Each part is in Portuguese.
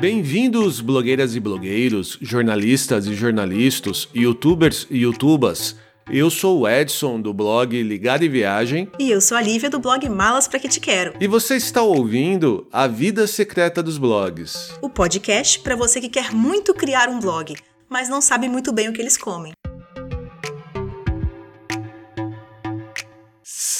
Bem-vindos, blogueiras e blogueiros, jornalistas e jornalistas, youtubers e youtubas. Eu sou o Edson do blog Ligado e Viagem. E eu sou a Lívia do blog Malas Pra Que Te Quero. E você está ouvindo A Vida Secreta dos Blogs. O podcast para você que quer muito criar um blog, mas não sabe muito bem o que eles comem.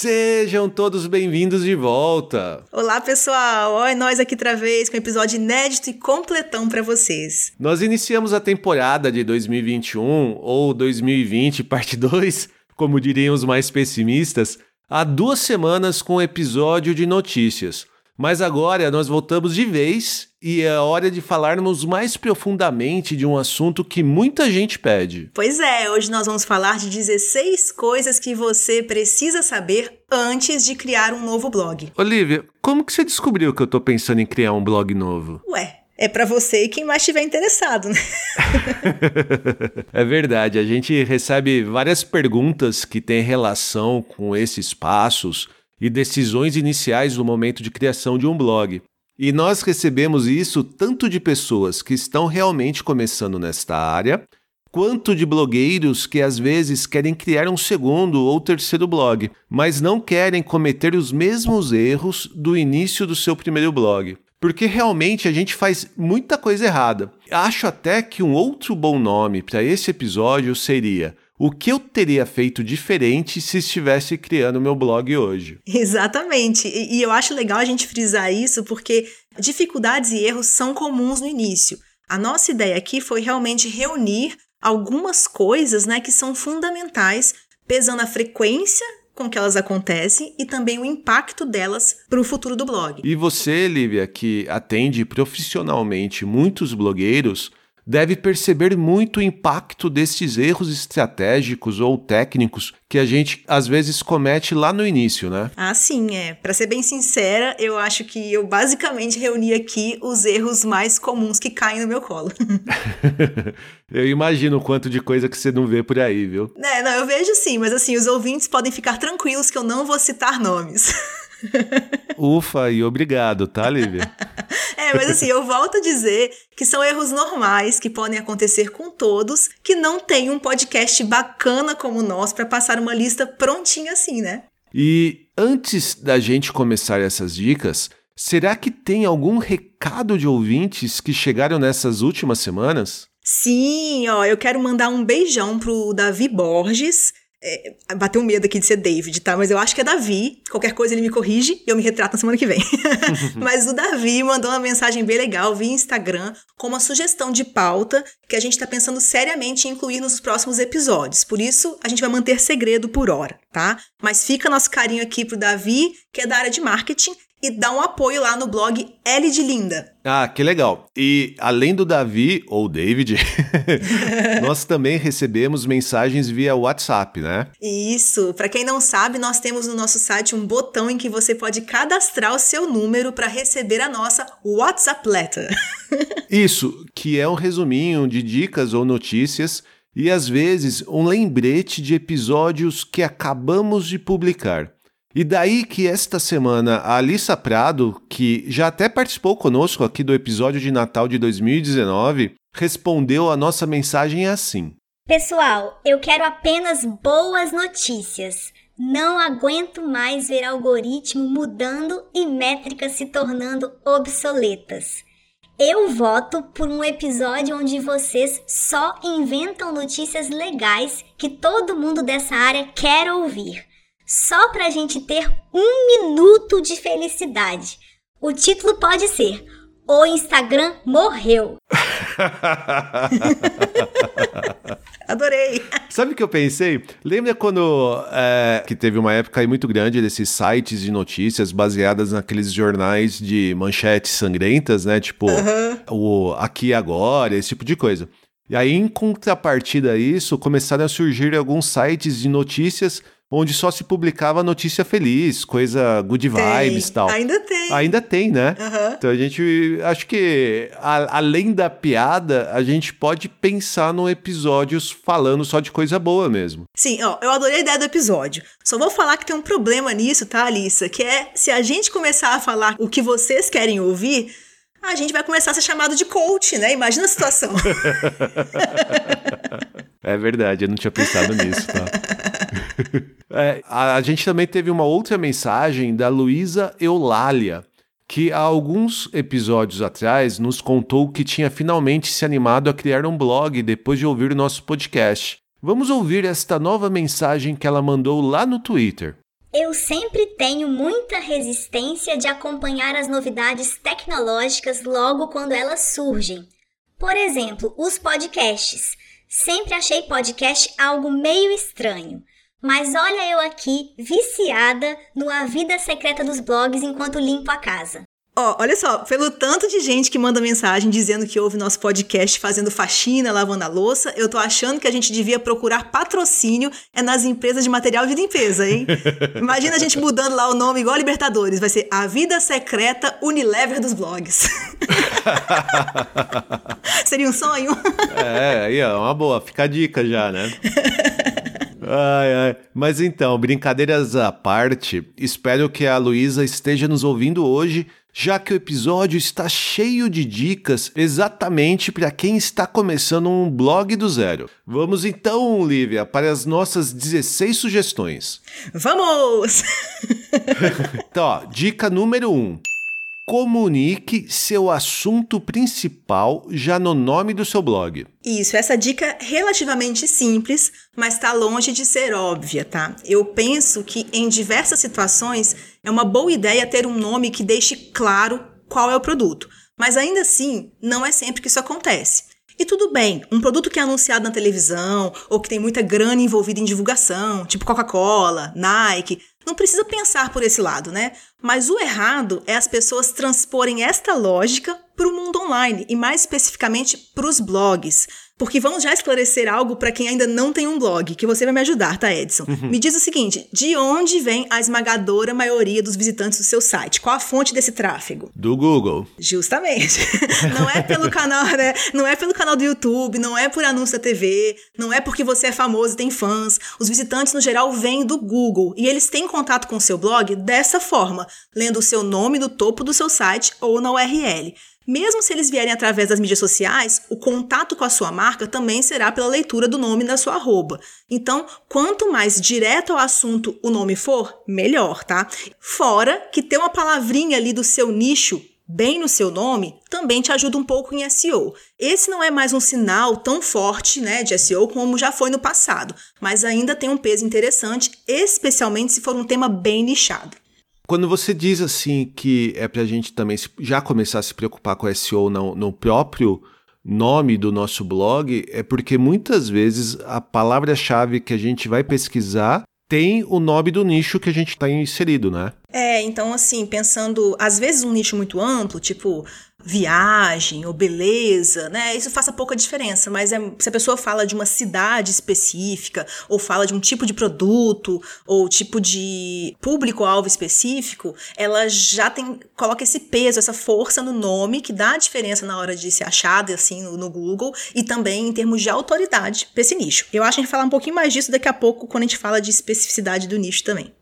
Sejam todos bem-vindos de volta. Olá, pessoal! Olha nós aqui outra vez com um episódio inédito e completão para vocês. Nós iniciamos a temporada de 2021 ou 2020 parte 2, como diriam os mais pessimistas, há duas semanas com um episódio de notícias. Mas agora nós voltamos de vez e é hora de falarmos mais profundamente de um assunto que muita gente pede. Pois é, hoje nós vamos falar de 16 coisas que você precisa saber antes de criar um novo blog. Olivia, como que você descobriu que eu tô pensando em criar um blog novo? Ué, é para você e quem mais estiver interessado, né? é verdade, a gente recebe várias perguntas que têm relação com esses passos e decisões iniciais no momento de criação de um blog. E nós recebemos isso tanto de pessoas que estão realmente começando nesta área, quanto de blogueiros que às vezes querem criar um segundo ou terceiro blog, mas não querem cometer os mesmos erros do início do seu primeiro blog. Porque realmente a gente faz muita coisa errada. Acho até que um outro bom nome para esse episódio seria o que eu teria feito diferente se estivesse criando meu blog hoje. Exatamente. E, e, eu acho legal a gente frisar isso porque dificuldades e erros são comuns no início. A nossa ideia aqui foi realmente reunir algumas coisas né, que são fundamentais, pesando a frequência com que elas acontecem e também o impacto delas para o futuro do blog. E você, Lívia, que atende profissionalmente muitos blogueiros, deve perceber muito o impacto desses erros estratégicos ou técnicos que a gente às vezes comete lá no início, né? Ah, sim, é. Para ser bem sincera, eu acho que eu basicamente reuni aqui os erros mais comuns que caem no meu colo. eu imagino o quanto de coisa que você não vê por aí, viu? É, não, eu vejo sim, mas assim, os ouvintes podem ficar tranquilos que eu não vou citar nomes. Ufa, e obrigado, tá, Lívia? é, mas assim, eu volto a dizer que são erros normais que podem acontecer com todos que não tem um podcast bacana como o nosso para passar uma lista prontinha assim, né? E antes da gente começar essas dicas, será que tem algum recado de ouvintes que chegaram nessas últimas semanas? Sim, ó, eu quero mandar um beijão pro Davi Borges, é, bateu um medo aqui de ser David, tá? Mas eu acho que é Davi. Qualquer coisa ele me corrige e eu me retrato na semana que vem. Mas o Davi mandou uma mensagem bem legal via Instagram com uma sugestão de pauta que a gente está pensando seriamente em incluir nos próximos episódios. Por isso, a gente vai manter segredo por hora, tá? Mas fica nosso carinho aqui pro Davi, que é da área de marketing e dá um apoio lá no blog L de Linda. Ah, que legal. E além do Davi ou David, nós também recebemos mensagens via WhatsApp, né? Isso. Para quem não sabe, nós temos no nosso site um botão em que você pode cadastrar o seu número para receber a nossa WhatsApp Letter. Isso, que é um resuminho de dicas ou notícias e às vezes um lembrete de episódios que acabamos de publicar. E daí que esta semana a Alissa Prado, que já até participou conosco aqui do episódio de Natal de 2019, respondeu a nossa mensagem assim: Pessoal, eu quero apenas boas notícias. Não aguento mais ver algoritmo mudando e métricas se tornando obsoletas. Eu voto por um episódio onde vocês só inventam notícias legais que todo mundo dessa área quer ouvir só para a gente ter um minuto de felicidade. O título pode ser O Instagram Morreu. Adorei. Sabe o que eu pensei? Lembra quando é, que teve uma época aí muito grande desses sites de notícias baseadas naqueles jornais de manchetes sangrentas, né? Tipo, o Aqui Agora, esse tipo de coisa. E aí, em contrapartida a isso, começaram a surgir alguns sites de notícias onde só se publicava notícia feliz, coisa good vibes e tal. Ainda tem. Ainda tem, né? Uhum. Então a gente, acho que a, além da piada, a gente pode pensar num episódios falando só de coisa boa mesmo. Sim, ó, eu adorei a ideia do episódio. Só vou falar que tem um problema nisso, tá, Alissa? Que é se a gente começar a falar o que vocês querem ouvir a gente vai começar a ser chamado de coach, né? Imagina a situação. é verdade, eu não tinha pensado nisso, tá? é, a, a gente também teve uma outra mensagem da Luísa Eulália, que há alguns episódios atrás nos contou que tinha finalmente se animado a criar um blog depois de ouvir o nosso podcast. Vamos ouvir esta nova mensagem que ela mandou lá no Twitter. Eu sempre tenho muita resistência de acompanhar as novidades tecnológicas logo quando elas surgem. Por exemplo, os podcasts. Sempre achei podcast algo meio estranho. Mas olha eu aqui, viciada no A Vida Secreta dos Blogs enquanto limpo a casa. Ó, olha só, pelo tanto de gente que manda mensagem dizendo que ouve nosso podcast fazendo faxina, lavando a louça, eu tô achando que a gente devia procurar patrocínio é nas empresas de material de limpeza, hein? Imagina a gente mudando lá o nome igual a Libertadores, vai ser A Vida Secreta Unilever dos Blogs. Seria um sonho? é, aí é uma boa, fica a dica já, né? Ai, ai. Mas então, brincadeiras à parte, espero que a Luísa esteja nos ouvindo hoje já que o episódio está cheio de dicas exatamente para quem está começando um blog do zero. Vamos então, Lívia, para as nossas 16 sugestões. Vamos! então, ó, dica número 1. Um. Comunique seu assunto principal já no nome do seu blog. Isso, essa dica é relativamente simples, mas está longe de ser óbvia, tá? Eu penso que em diversas situações é uma boa ideia ter um nome que deixe claro qual é o produto, mas ainda assim não é sempre que isso acontece. E tudo bem, um produto que é anunciado na televisão ou que tem muita grana envolvida em divulgação, tipo Coca-Cola, Nike, não precisa pensar por esse lado, né? Mas o errado é as pessoas transporem esta lógica para o mundo online e mais especificamente para os blogs. Porque vamos já esclarecer algo para quem ainda não tem um blog, que você vai me ajudar, tá, Edson? Uhum. Me diz o seguinte: de onde vem a esmagadora maioria dos visitantes do seu site? Qual a fonte desse tráfego? Do Google. Justamente. não é pelo canal, né? Não é pelo canal do YouTube, não é por anúncio da TV, não é porque você é famoso e tem fãs. Os visitantes, no geral, vêm do Google e eles têm contato com o seu blog dessa forma, lendo o seu nome no topo do seu site ou na URL. Mesmo se eles vierem através das mídias sociais, o contato com a sua marca também será pela leitura do nome da sua arroba. Então, quanto mais direto ao assunto o nome for, melhor, tá? Fora que ter uma palavrinha ali do seu nicho bem no seu nome também te ajuda um pouco em SEO. Esse não é mais um sinal tão forte né, de SEO como já foi no passado, mas ainda tem um peso interessante, especialmente se for um tema bem nichado. Quando você diz assim que é para a gente também já começar a se preocupar com SEO no, no próprio nome do nosso blog, é porque muitas vezes a palavra-chave que a gente vai pesquisar tem o nome do nicho que a gente está inserido, né? É, então assim, pensando, às vezes um nicho muito amplo, tipo viagem ou beleza, né? Isso faça pouca diferença, mas é, se a pessoa fala de uma cidade específica, ou fala de um tipo de produto, ou tipo de público-alvo específico, ela já tem, coloca esse peso, essa força no nome, que dá a diferença na hora de ser achada, assim, no, no Google, e também em termos de autoridade para esse nicho. Eu acho que a gente falar um pouquinho mais disso daqui a pouco, quando a gente fala de especificidade do nicho também.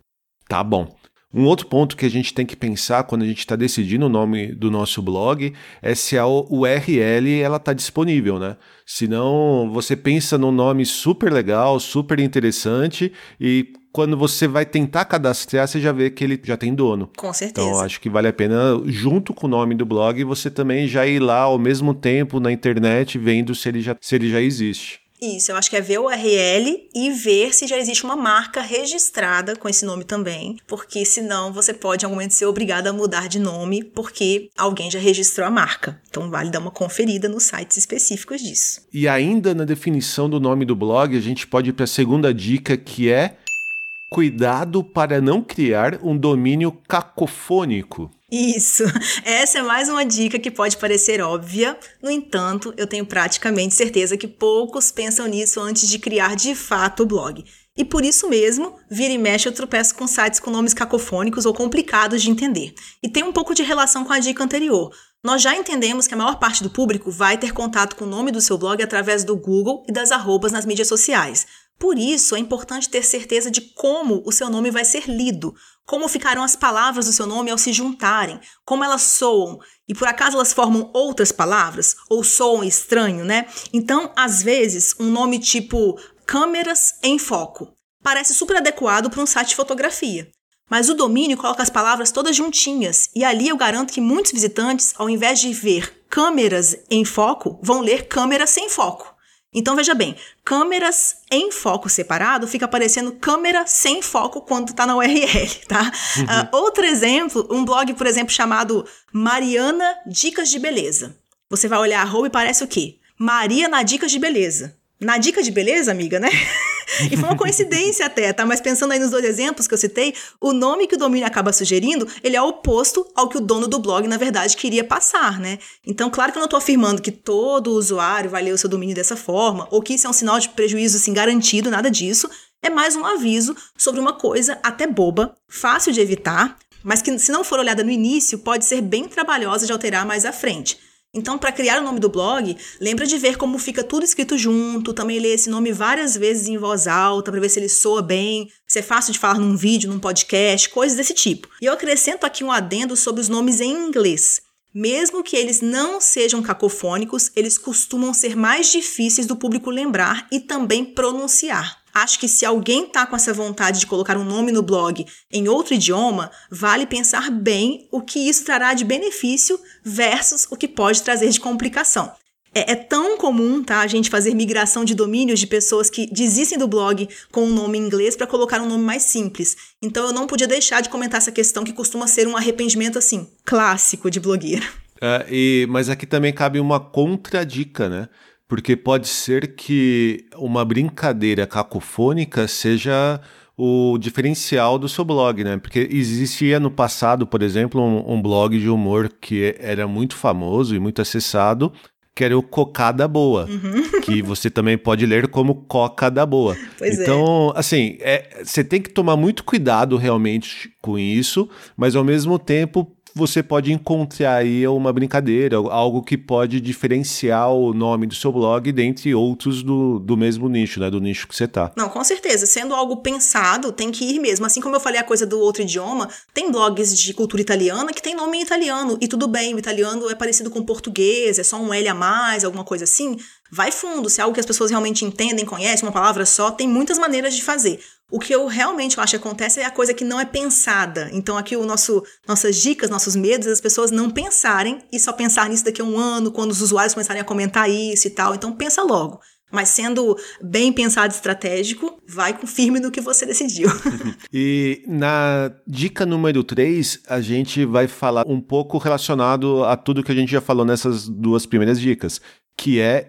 Tá bom. Um outro ponto que a gente tem que pensar quando a gente está decidindo o nome do nosso blog é se a URL ela está disponível, né? Senão você pensa num nome super legal, super interessante e quando você vai tentar cadastrar, você já vê que ele já tem dono. Com certeza. Então, acho que vale a pena, junto com o nome do blog, você também já ir lá ao mesmo tempo na internet vendo se ele já, se ele já existe. Isso, eu acho que é ver o URL e ver se já existe uma marca registrada com esse nome também, porque senão você pode em algum momento ser obrigado a mudar de nome porque alguém já registrou a marca. Então vale dar uma conferida nos sites específicos disso. E ainda na definição do nome do blog, a gente pode ir para a segunda dica que é cuidado para não criar um domínio cacofônico. Isso. Essa é mais uma dica que pode parecer óbvia, no entanto, eu tenho praticamente certeza que poucos pensam nisso antes de criar de fato o blog. E por isso mesmo, vira e mexe eu tropeço com sites com nomes cacofônicos ou complicados de entender. E tem um pouco de relação com a dica anterior. Nós já entendemos que a maior parte do público vai ter contato com o nome do seu blog através do Google e das arrobas nas mídias sociais. Por isso, é importante ter certeza de como o seu nome vai ser lido, como ficarão as palavras do seu nome ao se juntarem, como elas soam, e por acaso elas formam outras palavras ou soam estranho, né? Então, às vezes, um nome tipo câmeras em foco parece super adequado para um site de fotografia. Mas o domínio coloca as palavras todas juntinhas, e ali eu garanto que muitos visitantes, ao invés de ver câmeras em foco, vão ler câmeras sem foco. Então veja bem, câmeras em foco separado fica aparecendo câmera sem foco quando está na URL, tá? Uhum. Uh, outro exemplo, um blog, por exemplo, chamado Mariana Dicas de Beleza. Você vai olhar a e parece o quê? Maria na Dicas de Beleza. Na dica de beleza, amiga, né? e foi uma coincidência até, tá? Mas pensando aí nos dois exemplos que eu citei, o nome que o domínio acaba sugerindo, ele é oposto ao que o dono do blog, na verdade, queria passar, né? Então, claro que eu não estou afirmando que todo usuário vai ler o seu domínio dessa forma, ou que isso é um sinal de prejuízo, assim, garantido, nada disso. É mais um aviso sobre uma coisa até boba, fácil de evitar, mas que, se não for olhada no início, pode ser bem trabalhosa de alterar mais à frente. Então, para criar o nome do blog, lembra de ver como fica tudo escrito junto, também ler esse nome várias vezes em voz alta para ver se ele soa bem, se é fácil de falar num vídeo, num podcast, coisas desse tipo. E eu acrescento aqui um adendo sobre os nomes em inglês. Mesmo que eles não sejam cacofônicos, eles costumam ser mais difíceis do público lembrar e também pronunciar. Acho que se alguém tá com essa vontade de colocar um nome no blog em outro idioma, vale pensar bem o que isso trará de benefício versus o que pode trazer de complicação. É, é, tão comum, tá, a gente fazer migração de domínios de pessoas que desistem do blog com um nome em inglês para colocar um nome mais simples. Então eu não podia deixar de comentar essa questão que costuma ser um arrependimento assim clássico de blogueiro. É, e, mas aqui também cabe uma contradica, né? Porque pode ser que uma brincadeira cacofônica seja o diferencial do seu blog, né? Porque existia no passado, por exemplo, um, um, blog de humor que era muito famoso e muito acessado, que era o Cocada Boa, uhum. que você também pode ler como Coca da Boa. Pois é. então, é. assim, é, você tem que tomar muito cuidado realmente com isso, mas ao mesmo tempo você pode encontrar aí uma brincadeira, algo que pode diferenciar o nome do seu blog dentre outros do, do mesmo nicho, né? Do nicho que você tá. Não, com certeza. Sendo algo pensado, tem que ir mesmo. Assim como eu falei a coisa do outro idioma, tem blogs de cultura italiana que tem nome em italiano. E tudo bem, o italiano é parecido com o português, é só um L a mais, alguma coisa assim. Vai fundo, se é algo que as pessoas realmente entendem, conhecem, uma palavra só, tem muitas maneiras de fazer. O que eu realmente acho que acontece é a coisa que não é pensada. Então, aqui o nosso, nossas dicas, nossos medos, as pessoas não pensarem e só pensar nisso daqui a um ano, quando os usuários começarem a comentar isso e tal. Então, pensa logo. Mas sendo bem pensado estratégico, vai com firme no que você decidiu. e na dica número 3, a gente vai falar um pouco relacionado a tudo que a gente já falou nessas duas primeiras dicas, que é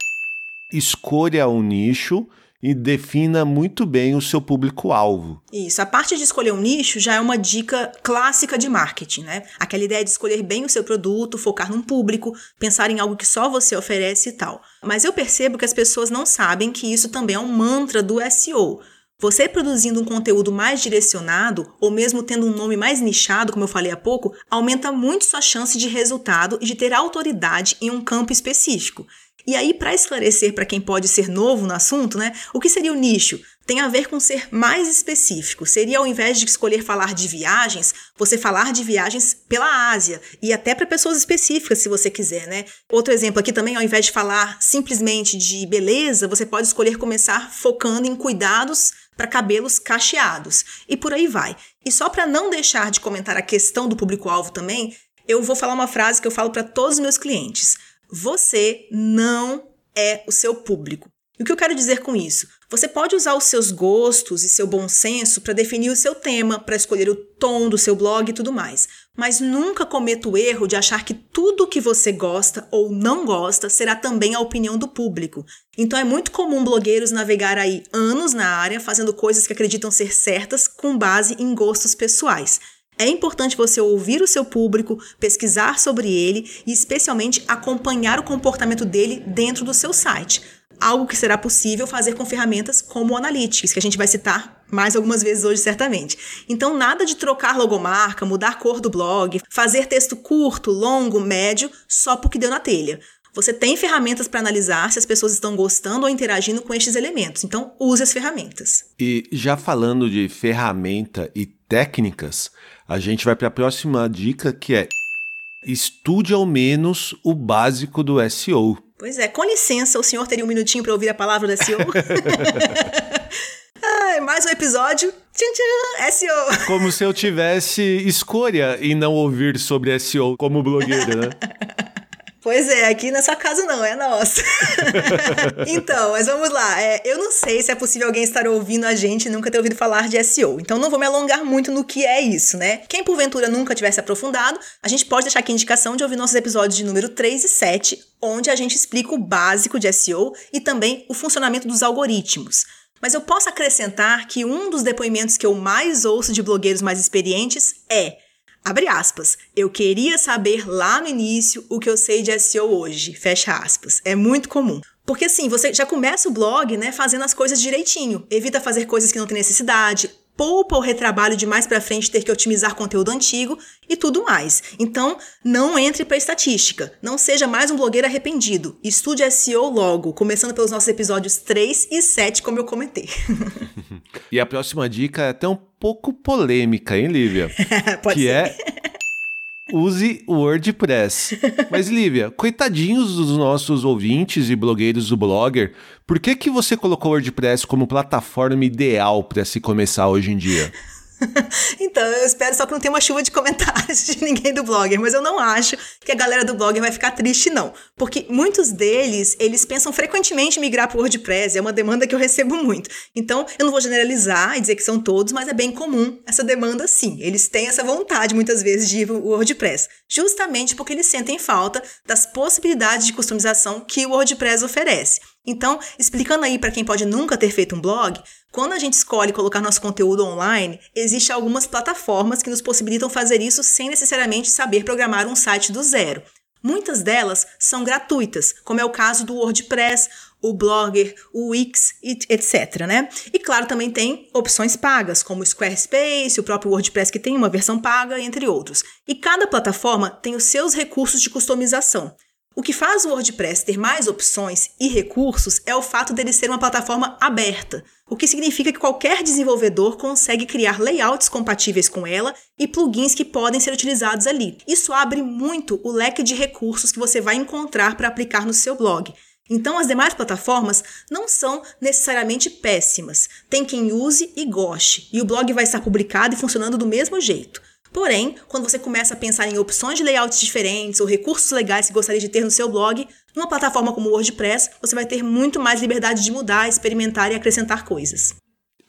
escolha um nicho e defina muito bem o seu público-alvo. Isso, a parte de escolher um nicho já é uma dica clássica de marketing, né? Aquela ideia de escolher bem o seu produto, focar num público, pensar em algo que só você oferece e tal. Mas eu percebo que as pessoas não sabem que isso também é um mantra do SEO. Você produzindo um conteúdo mais direcionado, ou mesmo tendo um nome mais nichado, como eu falei há pouco, aumenta muito sua chance de resultado e de ter autoridade em um campo específico. E aí, para esclarecer para quem pode ser novo no assunto, né, o que seria o nicho? Tem a ver com ser mais específico. Seria ao invés de escolher falar de viagens, você falar de viagens pela Ásia e até para pessoas específicas, se você quiser, né? Outro exemplo aqui também, ao invés de falar simplesmente de beleza, você pode escolher começar focando em cuidados para cabelos cacheados e por aí vai. E só para não deixar de comentar a questão do público-alvo também, eu vou falar uma frase que eu falo para todos os meus clientes. Você não é o seu público. E o que eu quero dizer com isso? Você pode usar os seus gostos e seu bom senso para definir o seu tema, para escolher o tom do seu blog e tudo mais. Mas nunca cometa o erro de achar que tudo que você gosta ou não gosta será também a opinião do público. Então é muito comum blogueiros navegar aí anos na área fazendo coisas que acreditam ser certas com base em gostos pessoais. É importante você ouvir o seu público, pesquisar sobre ele e, especialmente, acompanhar o comportamento dele dentro do seu site. Algo que será possível fazer com ferramentas como o Analytics, que a gente vai citar mais algumas vezes hoje, certamente. Então, nada de trocar logomarca, mudar cor do blog, fazer texto curto, longo, médio, só porque deu na telha. você tem ferramentas para analisar se as pessoas estão gostando ou interagindo com estes elementos. Então, use as ferramentas. E já falando de ferramenta e técnicas, a gente vai para a próxima dica que é estude ao menos o básico do SEO. Pois é, com licença, o senhor teria um minutinho para ouvir a palavra do SEO? ah, mais um episódio. Tchan, tchan, SEO. Como se eu tivesse escolha em não ouvir sobre SEO como blogueiro, né? Pois é, aqui nessa casa não, é nossa. então, mas vamos lá. É, eu não sei se é possível alguém estar ouvindo a gente e nunca ter ouvido falar de SEO. Então, não vou me alongar muito no que é isso, né? Quem porventura nunca tivesse aprofundado, a gente pode deixar aqui a indicação de ouvir nossos episódios de número 3 e 7, onde a gente explica o básico de SEO e também o funcionamento dos algoritmos. Mas eu posso acrescentar que um dos depoimentos que eu mais ouço de blogueiros mais experientes é Abre aspas. Eu queria saber lá no início o que eu sei de SEO hoje. Fecha aspas. É muito comum. Porque assim, você já começa o blog, né, fazendo as coisas direitinho. Evita fazer coisas que não tem necessidade, poupa o retrabalho de mais para frente ter que otimizar conteúdo antigo e tudo mais. Então, não entre para estatística. Não seja mais um blogueiro arrependido. Estude SEO logo, começando pelos nossos episódios 3 e 7, como eu comentei. e a próxima dica é até um pouco polêmica, hein, Lívia? Pode que ser. é use o WordPress. Mas, Lívia, coitadinhos dos nossos ouvintes e blogueiros do Blogger, por que, que você colocou o WordPress como plataforma ideal para se começar hoje em dia? então, eu espero só que não tenha uma chuva de comentários de ninguém do blogger, mas eu não acho que a galera do blogger vai ficar triste, não. Porque muitos deles, eles pensam frequentemente em migrar para o WordPress, é uma demanda que eu recebo muito. Então, eu não vou generalizar e dizer que são todos, mas é bem comum essa demanda sim. Eles têm essa vontade, muitas vezes, de ir para o WordPress, justamente porque eles sentem falta das possibilidades de customização que o WordPress oferece. Então, explicando aí para quem pode nunca ter feito um blog, quando a gente escolhe colocar nosso conteúdo online, existem algumas plataformas que nos possibilitam fazer isso sem necessariamente saber programar um site do zero. Muitas delas são gratuitas, como é o caso do WordPress, o Blogger, o Wix, etc. Né? E claro, também tem opções pagas, como o Squarespace, o próprio WordPress que tem uma versão paga, entre outros. E cada plataforma tem os seus recursos de customização. O que faz o WordPress ter mais opções e recursos é o fato dele ser uma plataforma aberta, o que significa que qualquer desenvolvedor consegue criar layouts compatíveis com ela e plugins que podem ser utilizados ali. Isso abre muito o leque de recursos que você vai encontrar para aplicar no seu blog. Então, as demais plataformas não são necessariamente péssimas. Tem quem use e goste, e o blog vai estar publicado e funcionando do mesmo jeito. Porém, quando você começa a pensar em opções de layouts diferentes ou recursos legais que gostaria de ter no seu blog, numa plataforma como o WordPress, você vai ter muito mais liberdade de mudar, experimentar e acrescentar coisas.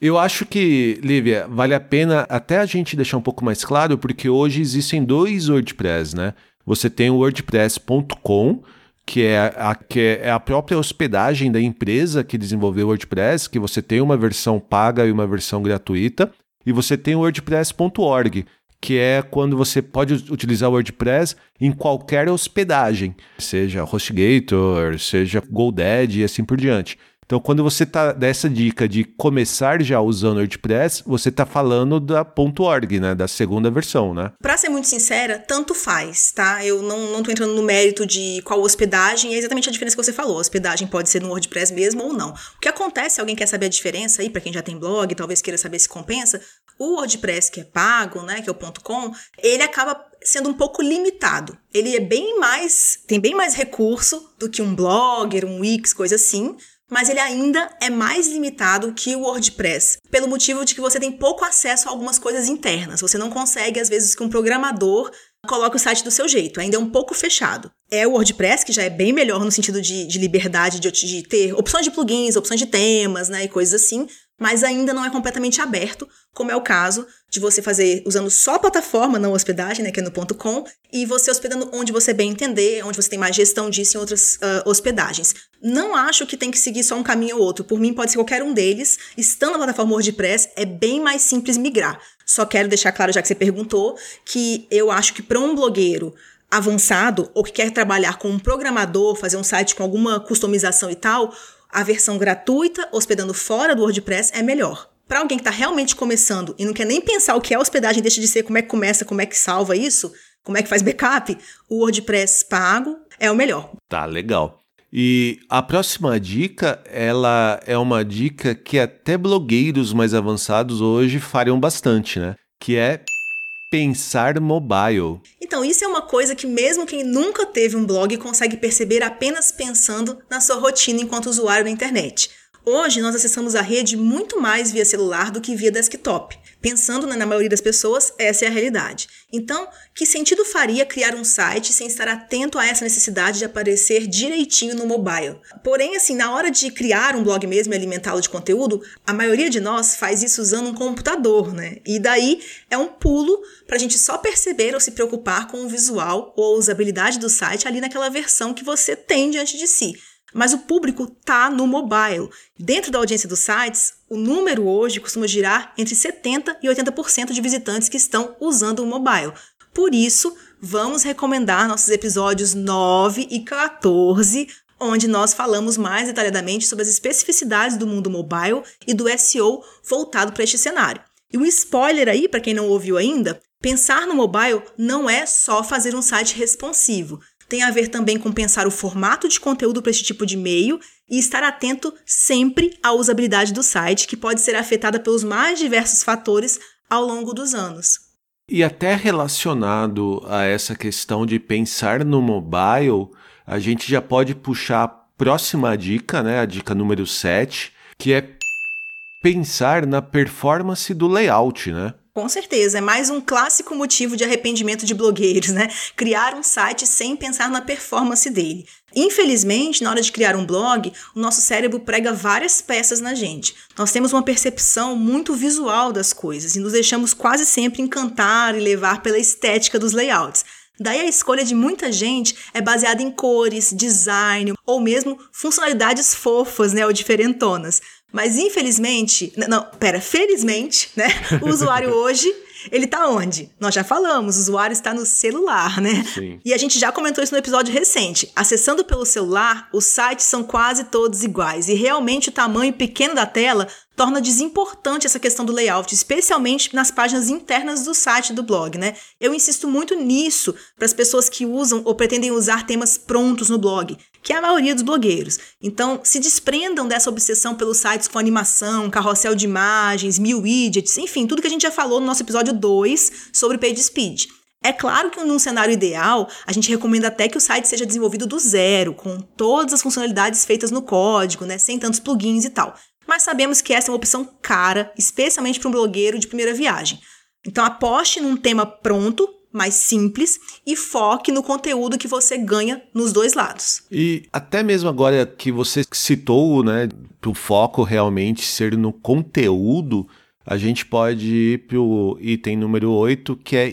Eu acho que, Lívia, vale a pena até a gente deixar um pouco mais claro, porque hoje existem dois WordPress, né? Você tem o WordPress.com, que é que é a própria hospedagem da empresa que desenvolveu o WordPress, que você tem uma versão paga e uma versão gratuita, e você tem o WordPress.org, que é quando você pode utilizar o WordPress em qualquer hospedagem, seja HostGator, seja GoDaddy e assim por diante. Então, quando você tá dessa dica de começar já usando WordPress, você tá falando da .org, né, da segunda versão, né? Para ser muito sincera, tanto faz, tá? Eu não, não tô entrando no mérito de qual hospedagem, é exatamente a diferença que você falou. A hospedagem pode ser no WordPress mesmo ou não. O que acontece, se alguém quer saber a diferença aí, para quem já tem blog, talvez queira saber se compensa, o WordPress que é pago, né, que é o .com, ele acaba sendo um pouco limitado. Ele é bem mais, tem bem mais recurso do que um Blogger, um Wix, coisa assim, mas ele ainda é mais limitado que o WordPress, pelo motivo de que você tem pouco acesso a algumas coisas internas. Você não consegue, às vezes, que um programador coloque o site do seu jeito, ainda é um pouco fechado. É o WordPress, que já é bem melhor no sentido de, de liberdade, de, de ter opções de plugins, opções de temas, né, e coisas assim, mas ainda não é completamente aberto, como é o caso de você fazer usando só a plataforma, não hospedagem, né, que é no .com, e você hospedando onde você bem entender, onde você tem mais gestão disso em outras uh, hospedagens. Não acho que tem que seguir só um caminho ou outro. Por mim, pode ser qualquer um deles. Estando na plataforma WordPress, é bem mais simples migrar. Só quero deixar claro, já que você perguntou, que eu acho que para um blogueiro avançado ou que quer trabalhar com um programador, fazer um site com alguma customização e tal, a versão gratuita, hospedando fora do WordPress, é melhor. Para alguém que está realmente começando e não quer nem pensar o que é hospedagem, deixa de ser como é que começa, como é que salva isso, como é que faz backup, o WordPress pago é o melhor. Tá, legal. E a próxima dica, ela é uma dica que até blogueiros mais avançados hoje fariam bastante, né? Que é pensar mobile. Então, isso é uma coisa que mesmo quem nunca teve um blog consegue perceber apenas pensando na sua rotina enquanto usuário na internet. Hoje nós acessamos a rede muito mais via celular do que via desktop. Pensando na maioria das pessoas, essa é a realidade. Então, que sentido faria criar um site sem estar atento a essa necessidade de aparecer direitinho no mobile? Porém, assim, na hora de criar um blog mesmo e alimentá-lo de conteúdo, a maioria de nós faz isso usando um computador, né? E daí é um pulo para a gente só perceber ou se preocupar com o visual ou a usabilidade do site ali naquela versão que você tem diante de si. Mas o público está no mobile. Dentro da audiência dos sites, o número hoje costuma girar entre 70% e 80% de visitantes que estão usando o mobile. Por isso, vamos recomendar nossos episódios 9 e 14, onde nós falamos mais detalhadamente sobre as especificidades do mundo mobile e do SEO voltado para este cenário. E um spoiler aí, para quem não ouviu ainda, pensar no mobile não é só fazer um site responsivo tem a ver também com pensar o formato de conteúdo para esse tipo de meio e estar atento sempre à usabilidade do site, que pode ser afetada pelos mais diversos fatores ao longo dos anos. E até relacionado a essa questão de pensar no mobile, a gente já pode puxar a próxima dica, né, a dica número 7, que é pensar na performance do layout, né? Com certeza, é mais um clássico motivo de arrependimento de blogueiros, né? Criar um site sem pensar na performance dele. Infelizmente, na hora de criar um blog, o nosso cérebro prega várias peças na gente. Nós temos uma percepção muito visual das coisas e nos deixamos quase sempre encantar e levar pela estética dos layouts. Daí a escolha de muita gente é baseada em cores, design ou mesmo funcionalidades fofas, né, ou diferentonas. Mas infelizmente, não, pera, felizmente, né? O usuário hoje, ele tá onde? Nós já falamos, o usuário está no celular, né? Sim. E a gente já comentou isso no episódio recente. Acessando pelo celular, os sites são quase todos iguais e realmente o tamanho pequeno da tela torna desimportante essa questão do layout, especialmente nas páginas internas do site do blog, né? Eu insisto muito nisso para as pessoas que usam ou pretendem usar temas prontos no blog, que é a maioria dos blogueiros. Então, se desprendam dessa obsessão pelos sites com animação, carrossel de imagens, mil widgets, enfim, tudo que a gente já falou no nosso episódio 2 sobre page speed. É claro que num cenário ideal, a gente recomenda até que o site seja desenvolvido do zero, com todas as funcionalidades feitas no código, né, sem tantos plugins e tal mas sabemos que essa é uma opção cara, especialmente para um blogueiro de primeira viagem. Então aposte num tema pronto, mais simples e foque no conteúdo que você ganha nos dois lados. E até mesmo agora que você citou, né, o foco realmente ser no conteúdo, a gente pode ir para o item número 8, que é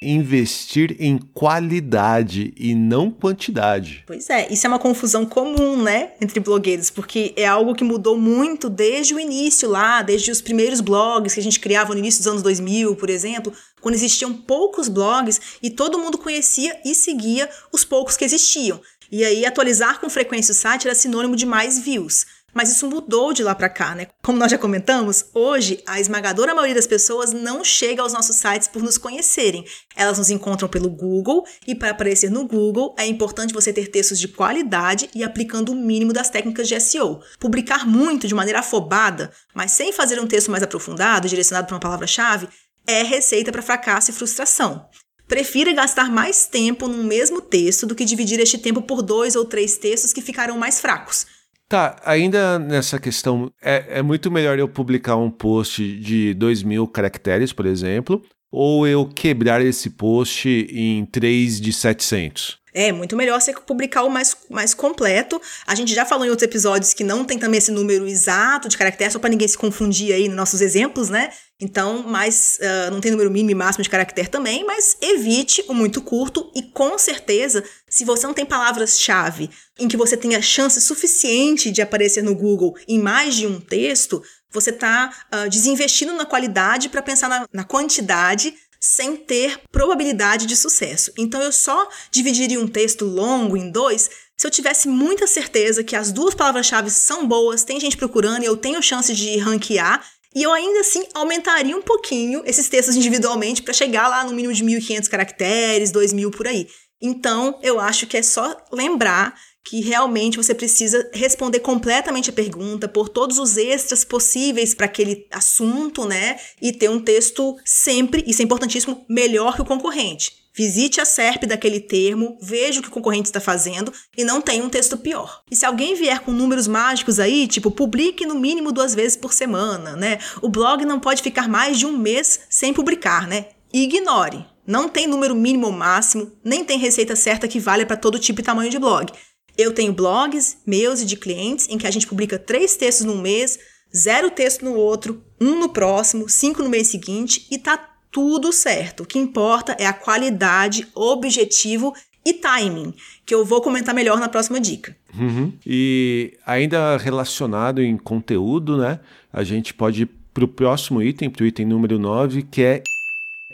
investir em qualidade e não quantidade. Pois é, isso é uma confusão comum, né, entre blogueiros, porque é algo que mudou muito desde o início lá, desde os primeiros blogs que a gente criava no início dos anos 2000, por exemplo, quando existiam poucos blogs e todo mundo conhecia e seguia os poucos que existiam. E aí atualizar com frequência o site era sinônimo de mais views. Mas isso mudou de lá para cá, né? Como nós já comentamos, hoje a esmagadora maioria das pessoas não chega aos nossos sites por nos conhecerem. Elas nos encontram pelo Google e para aparecer no Google é importante você ter textos de qualidade e aplicando o mínimo das técnicas de SEO. Publicar muito de maneira afobada, mas sem fazer um texto mais aprofundado, direcionado para uma palavra-chave, é receita para fracasso e frustração. Prefira gastar mais tempo num mesmo texto do que dividir este tempo por dois ou três textos que ficarão mais fracos. Tá, ainda nessa questão, é, é muito melhor eu publicar um post de 2 mil caracteres, por exemplo, ou eu quebrar esse post em 3 de 700? É, muito melhor você publicar o mais, mais completo. A gente já falou em outros episódios que não tem também esse número exato de caracteres, só para ninguém se confundir aí nos nossos exemplos, né? Então, mas uh, não tem número mínimo e máximo de caractere também, mas evite o muito curto e com certeza, se você não tem palavras-chave em que você tenha chance suficiente de aparecer no Google em mais de um texto, você está uh, desinvestindo na qualidade para pensar na, na quantidade sem ter probabilidade de sucesso. Então eu só dividiria um texto longo em dois se eu tivesse muita certeza que as duas palavras-chave são boas, tem gente procurando e eu tenho chance de ranquear. E eu ainda assim aumentaria um pouquinho esses textos individualmente para chegar lá no mínimo de 1.500 caracteres, 2.000 por aí. Então, eu acho que é só lembrar que realmente você precisa responder completamente a pergunta, por todos os extras possíveis para aquele assunto, né? E ter um texto sempre, isso é importantíssimo, melhor que o concorrente. Visite a SERP daquele termo, veja o que o concorrente está fazendo e não tenha um texto pior. E se alguém vier com números mágicos aí, tipo, publique no mínimo duas vezes por semana, né? O blog não pode ficar mais de um mês sem publicar, né? Ignore. Não tem número mínimo ou máximo, nem tem receita certa que valha para todo tipo e tamanho de blog. Eu tenho blogs meus e de clientes em que a gente publica três textos num mês, zero texto no outro, um no próximo, cinco no mês seguinte e tá tudo certo. O que importa é a qualidade, objetivo e timing, que eu vou comentar melhor na próxima dica. Uhum. E ainda relacionado em conteúdo, né? A gente pode ir para o próximo item, para o item número 9, que é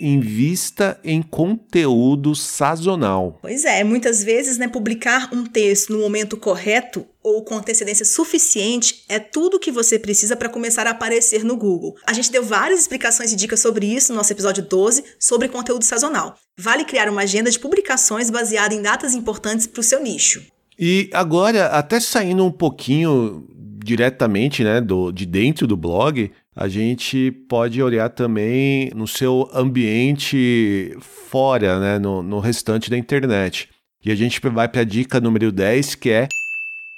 invista em conteúdo sazonal. Pois é, muitas vezes, né, publicar um texto no momento correto ou com antecedência suficiente é tudo que você precisa para começar a aparecer no Google. A gente deu várias explicações e dicas sobre isso no nosso episódio 12 sobre conteúdo sazonal. Vale criar uma agenda de publicações baseada em datas importantes para o seu nicho. E agora, até saindo um pouquinho diretamente né, do, de dentro do blog, a gente pode olhar também no seu ambiente fora, né, no, no restante da internet. E a gente vai para a dica número 10, que é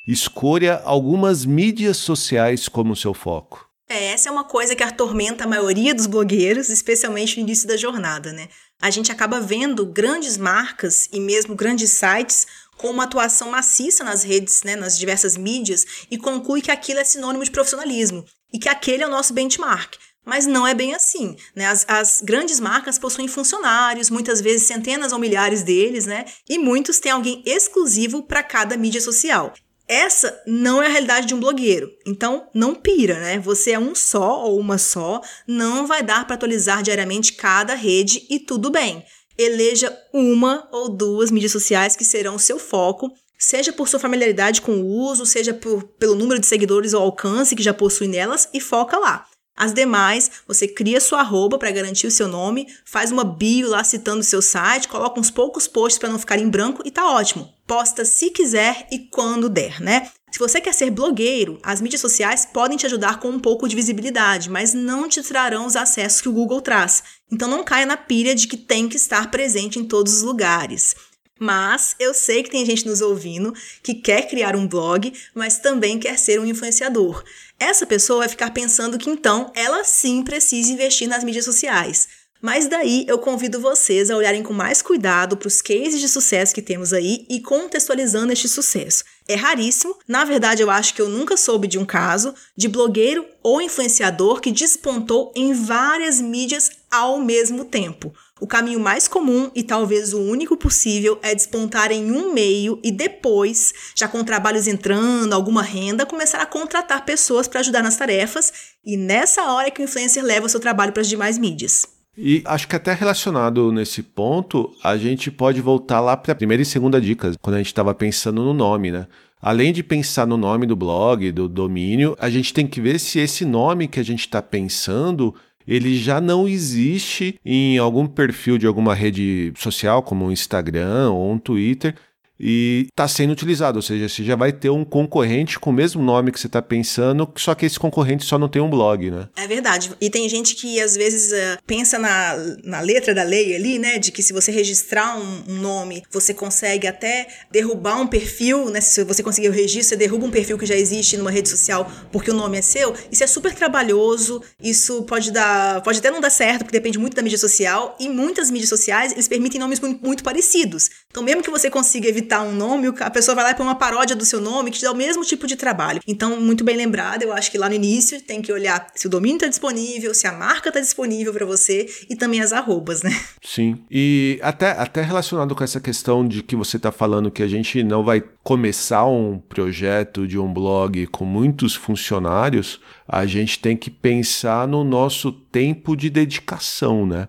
escolha algumas mídias sociais como seu foco. É, essa é uma coisa que atormenta a maioria dos blogueiros, especialmente no início da jornada, né? A gente acaba vendo grandes marcas e mesmo grandes sites com uma atuação maciça nas redes, né, nas diversas mídias, e conclui que aquilo é sinônimo de profissionalismo e que aquele é o nosso benchmark. Mas não é bem assim. Né? As, as, grandes marcas possuem funcionários, muitas vezes centenas ou milhares deles, né? E muitos têm alguém exclusivo para cada mídia social. Essa não é a realidade de um blogueiro. Então, não pira, né? Você é um só ou uma só, não vai dar para atualizar diariamente cada rede e tudo bem. Eleja uma ou duas mídias sociais que serão o seu foco, seja por sua familiaridade com o uso, seja por, pelo número de seguidores ou alcance que já possui nelas e foca lá. As demais, você cria sua arroba para garantir o seu nome, faz uma bio lá citando o seu site, coloca uns poucos posts para não ficar em branco e tá ótimo. Posta se quiser e quando der, né? Se você quer ser blogueiro, as mídias sociais podem te ajudar com um pouco de visibilidade, mas não te trarão os acessos que o Google traz. Então não caia na pilha de que tem que estar presente em todos os lugares. Mas eu sei que tem gente nos ouvindo que quer criar um blog, mas também quer ser um influenciador. Essa pessoa vai ficar pensando que então ela sim precisa investir nas mídias sociais. Mas daí eu convido vocês a olharem com mais cuidado para os cases de sucesso que temos aí e contextualizando este sucesso. É raríssimo, na verdade eu acho que eu nunca soube de um caso de blogueiro ou influenciador que despontou em várias mídias ao mesmo tempo. O caminho mais comum e talvez o único possível é despontar em um meio e depois, já com trabalhos entrando, alguma renda, começar a contratar pessoas para ajudar nas tarefas e nessa hora é que o influencer leva o seu trabalho para as demais mídias. E acho que até relacionado nesse ponto, a gente pode voltar lá para a primeira e segunda dica, quando a gente estava pensando no nome, né? Além de pensar no nome do blog, do domínio, a gente tem que ver se esse nome que a gente está pensando ele já não existe em algum perfil de alguma rede social, como um Instagram ou um Twitter, e está sendo utilizado, ou seja, você já vai ter um concorrente com o mesmo nome que você está pensando, só que esse concorrente só não tem um blog, né? É verdade. E tem gente que às vezes uh, pensa na, na letra da lei ali, né? De que se você registrar um, um, nome, você consegue até derrubar um perfil, né? Se você conseguir o registro, você derruba um perfil que já existe numa rede social porque o nome é seu. Isso é super trabalhoso, isso pode dar. pode até não dar certo, porque depende muito da mídia social. E muitas mídias sociais, eles permitem nomes muito, muito parecidos. Então, mesmo que você consiga evitar um nome, a pessoa vai lá e põe uma paródia do seu nome que te dá o mesmo tipo de trabalho. Então, muito bem lembrado, eu acho que lá no início tem que olhar se o domínio está disponível, se a marca está disponível para você e também as arrobas, né? Sim. E até, até relacionado com essa questão de que você está falando que a gente não vai começar um projeto de um blog com muitos funcionários, a gente tem que pensar no nosso tempo de dedicação, né?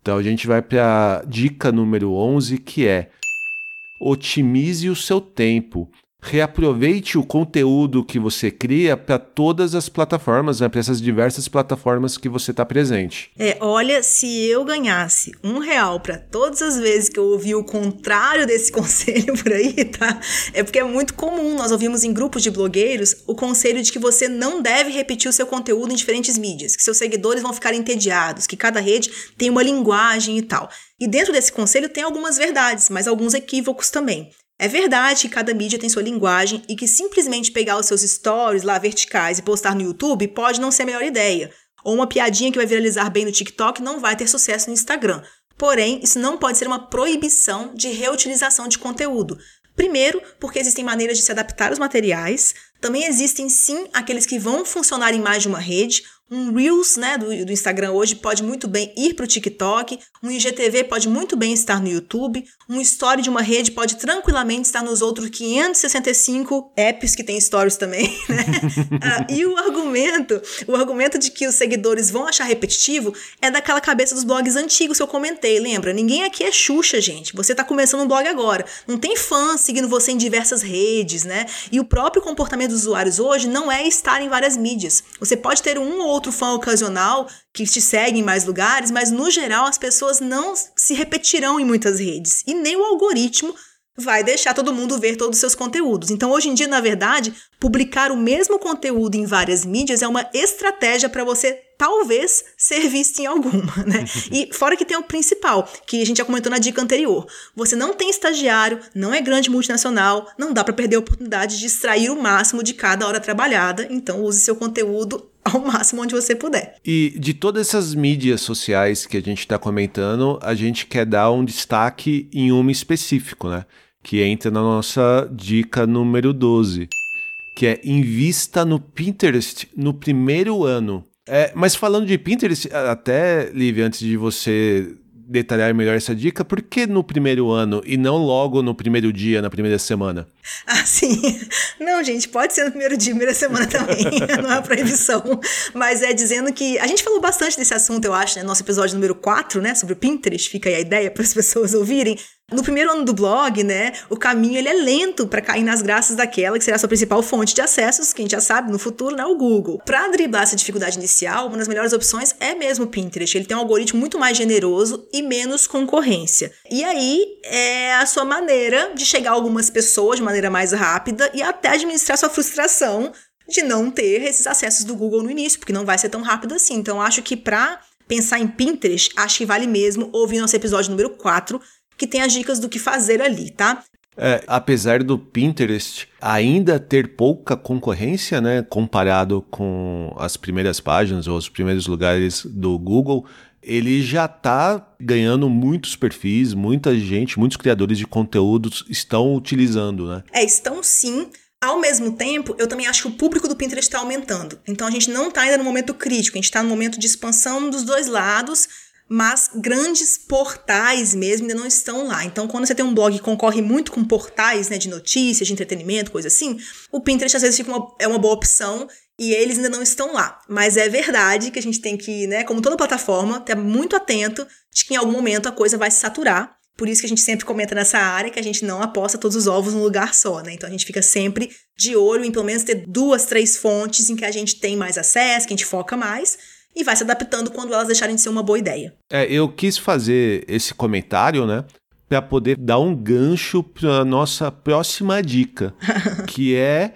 Então a gente vai para a dica número 11, que é otimize o seu tempo. Reaproveite o conteúdo que você cria para todas as plataformas, né, para essas diversas plataformas que você está presente. É, olha, se eu ganhasse um real para todas as vezes que eu ouvi o contrário desse conselho por aí, tá? É porque é muito comum, nós ouvimos em grupos de blogueiros o conselho de que você não deve repetir o seu conteúdo em diferentes mídias, que seus seguidores vão ficar entediados, que cada rede tem uma linguagem e tal. E dentro desse conselho tem algumas verdades, mas alguns equívocos também. É verdade que cada mídia tem sua linguagem e que simplesmente pegar os seus stories lá verticais e postar no YouTube pode não ser a melhor ideia. Ou uma piadinha que vai viralizar bem no TikTok não vai ter sucesso no Instagram. Porém, isso não pode ser uma proibição de reutilização de conteúdo. Primeiro, porque existem maneiras de se adaptar aos materiais. Também existem sim aqueles que vão funcionar em mais de uma rede, um Reels né, do, do Instagram hoje pode muito bem ir para o TikTok, um IGTV pode muito bem estar no YouTube, um Story de uma rede pode tranquilamente estar nos outros 565 apps que tem stories também. Né? ah, e o argumento, o argumento de que os seguidores vão achar repetitivo é daquela cabeça dos blogs antigos que eu comentei, lembra? Ninguém aqui é Xuxa, gente. Você está começando um blog agora. Não tem fãs seguindo você em diversas redes, né? E o próprio comportamento dos usuários hoje não é estar em várias mídias. Você pode ter um ou outro fã ocasional que te segue em mais lugares, mas no geral as pessoas não se repetirão em muitas redes e nem o algoritmo vai deixar todo mundo ver todos os seus conteúdos. Então, hoje em dia, na verdade, publicar o mesmo conteúdo em várias mídias é uma estratégia para você talvez ser visto em alguma, né? E fora que tem o principal, que a gente já comentou na dica anterior. Você não tem estagiário, não é grande multinacional, não dá para perder a oportunidade de extrair o máximo de cada hora trabalhada, então use seu conteúdo ao máximo onde você puder. E de todas essas mídias sociais que a gente está comentando, a gente quer dar um destaque em uma específico, né? Que entra na nossa dica número 12, que é invista no Pinterest no primeiro ano. É, mas falando de Pinterest, até, Liv, antes de você detalhar melhor essa dica, por que no primeiro ano e não logo no primeiro dia, na primeira semana? Ah, sim. Não, gente, pode ser no primeiro dia, primeira semana também, não é proibição. Mas é dizendo que. A gente falou bastante desse assunto, eu acho, né? Nosso episódio número 4, né? Sobre o Pinterest, fica aí a ideia para as pessoas ouvirem. No primeiro ano do blog, né, o caminho ele é lento para cair nas graças daquela que será a sua principal fonte de acessos, que a gente já sabe no futuro, né, o Google. Para driblar essa dificuldade inicial, uma das melhores opções é mesmo o Pinterest. Ele tem um algoritmo muito mais generoso e menos concorrência. E aí é a sua maneira de chegar a algumas pessoas de maneira mais rápida e até administrar sua frustração de não ter esses acessos do Google no início, porque não vai ser tão rápido assim. Então, acho que para pensar em Pinterest, acho que vale mesmo ouvir nosso episódio número 4 que tem as dicas do que fazer ali, tá? É, apesar do Pinterest ainda ter pouca concorrência, né, comparado com as primeiras páginas ou os primeiros lugares do Google, ele já está ganhando muitos perfis, muita gente, muitos criadores de conteúdos estão utilizando, né? É, estão sim. Ao mesmo tempo, eu também acho que o público do Pinterest está aumentando. Então a gente não está ainda no momento crítico, a gente está no momento de expansão dos dois lados mas grandes portais mesmo ainda não estão lá. Então, quando você tem um blog que concorre muito com portais né, de notícias, de entretenimento, coisa assim, o Pinterest às vezes fica uma, é uma boa opção e eles ainda não estão lá. Mas é verdade que a gente tem que, né, como toda plataforma, estar muito atento de que em algum momento a coisa vai se saturar. Por isso que a gente sempre comenta nessa área que a gente não aposta todos os ovos num lugar só, né? Então a gente fica sempre de olho em pelo menos ter duas, três fontes em que a gente tem mais acesso, que a gente foca mais e vai se adaptando quando elas deixarem de ser uma boa ideia. É, eu quis fazer esse comentário, né? Para poder dar um gancho para nossa próxima dica, que é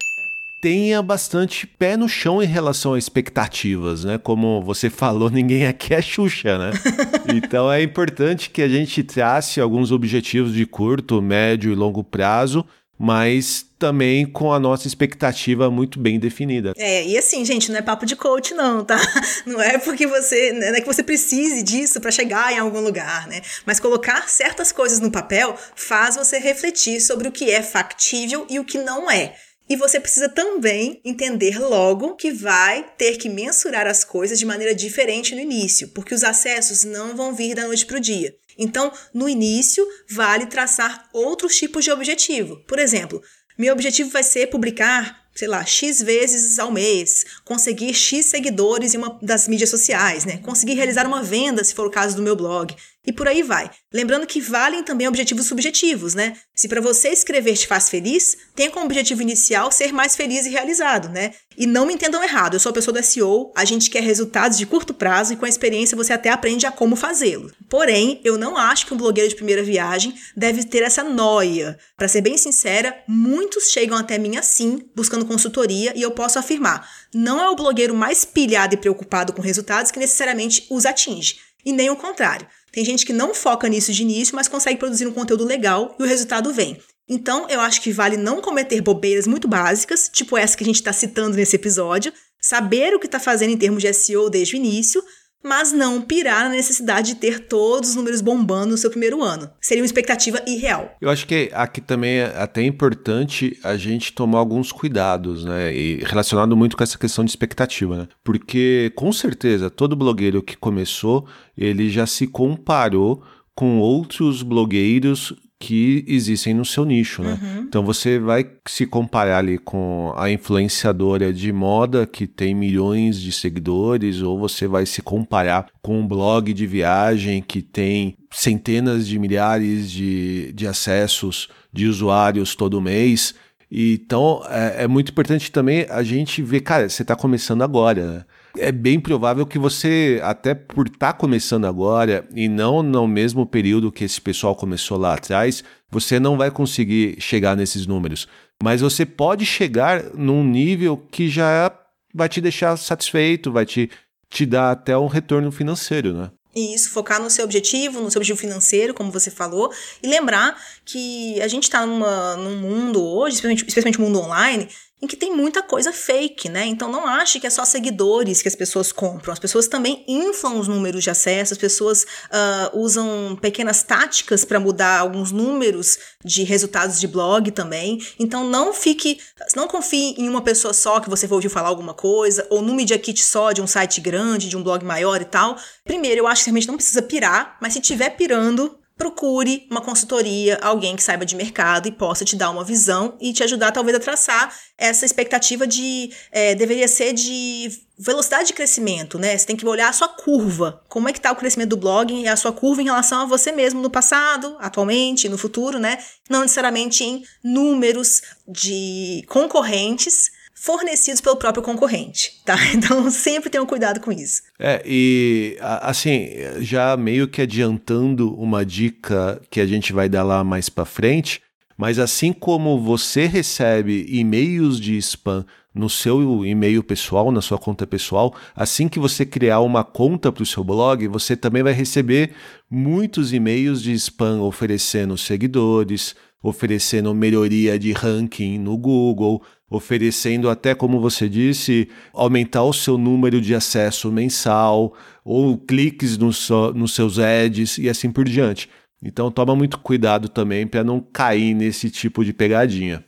tenha bastante pé no chão em relação a expectativas, né? Como você falou, ninguém aqui é Xuxa, né? Então é importante que a gente trace alguns objetivos de curto, médio e longo prazo mas também com a nossa expectativa muito bem definida. É, e assim, gente, não é papo de coach não, tá? Não é porque você, não é que você precise disso para chegar em algum lugar, né? Mas colocar certas coisas no papel faz você refletir sobre o que é factível e o que não é. E você precisa também entender logo que vai ter que mensurar as coisas de maneira diferente no início, porque os acessos não vão vir da noite para o dia. Então, no início, vale traçar outros tipos de objetivo. Por exemplo, meu objetivo vai ser publicar sei lá, X vezes ao mês, conseguir X seguidores em uma das mídias sociais, né? Conseguir realizar uma venda, se for o caso do meu blog. E por aí vai. Lembrando que valem também objetivos subjetivos, né? Se para você escrever te faz feliz, tem como objetivo inicial ser mais feliz e realizado, né? E não me entendam errado, eu sou a pessoa do SEO, a gente quer resultados de curto prazo e com a experiência você até aprende a como fazê-lo. Porém, eu não acho que um blogueiro de primeira viagem deve ter essa noia. Para ser bem sincera, muitos chegam até mim assim, buscando consultoria, e eu posso afirmar, não é o blogueiro mais pilhado e preocupado com resultados que necessariamente os atinge, e nem o contrário. Tem gente que não foca nisso de início, mas consegue produzir um conteúdo legal e o resultado vem. Então, eu acho que vale não cometer bobeiras muito básicas, tipo essa que a gente está citando nesse episódio, saber o que está fazendo em termos de SEO desde o início, mas não pirar na necessidade de ter todos os números bombando no seu primeiro ano. Seria uma expectativa irreal. Eu acho que aqui também é até importante a gente tomar alguns cuidados, né? E relacionado muito com essa questão de expectativa, né? Porque com certeza todo blogueiro que começou, ele já se comparou com outros blogueiros que existem no seu nicho, né? Uhum. Então você vai se comparar ali com a influenciadora de moda que tem milhões de seguidores, ou você vai se comparar com um blog de viagem que tem centenas de milhares de, de acessos de usuários todo mês. Então é, é muito importante também a gente ver, cara, você está começando agora, né? É bem provável que você, até por estar tá começando agora e não no mesmo período que esse pessoal começou lá atrás, você não vai conseguir chegar nesses números. Mas você pode chegar num nível que já vai te deixar satisfeito, vai te, te dar até um retorno financeiro, né? Isso, focar no seu objetivo, no seu objetivo financeiro, como você falou, e lembrar que a gente está num mundo hoje, especialmente, especialmente mundo online, em que tem muita coisa fake, né? Então não ache que é só seguidores que as pessoas compram. As pessoas também inflam os números de acesso, as pessoas uh, usam pequenas táticas para mudar alguns números de resultados de blog também. Então não fique, não confie em uma pessoa só que você vai ouvir falar alguma coisa, ou no Media Kit só de um site grande, de um blog maior e tal. Primeiro, eu acho que realmente não precisa pirar, mas se tiver pirando, procure uma consultoria, alguém que saiba de mercado e possa te dar uma visão e te ajudar talvez a traçar essa expectativa de é, deveria ser de velocidade de crescimento, né? Você tem que olhar a sua curva, como é que está o crescimento do blog e a sua curva em relação a você mesmo no passado, atualmente, no futuro, né? Não necessariamente em números de concorrentes fornecidos pelo próprio concorrente, tá? Então sempre tenham cuidado com isso. É, e assim, já meio que adiantando uma dica que a gente vai dar lá mais para frente, mas assim como você recebe e-mails de spam no seu e-mail pessoal, na sua conta pessoal, assim que você criar uma conta para o seu blog, você também vai receber muitos e-mails de spam oferecendo seguidores, oferecendo melhoria de ranking no Google, oferecendo até, como você disse, aumentar o seu número de acesso mensal ou cliques no so, nos seus ads e assim por diante. Então toma muito cuidado também para não cair nesse tipo de pegadinha.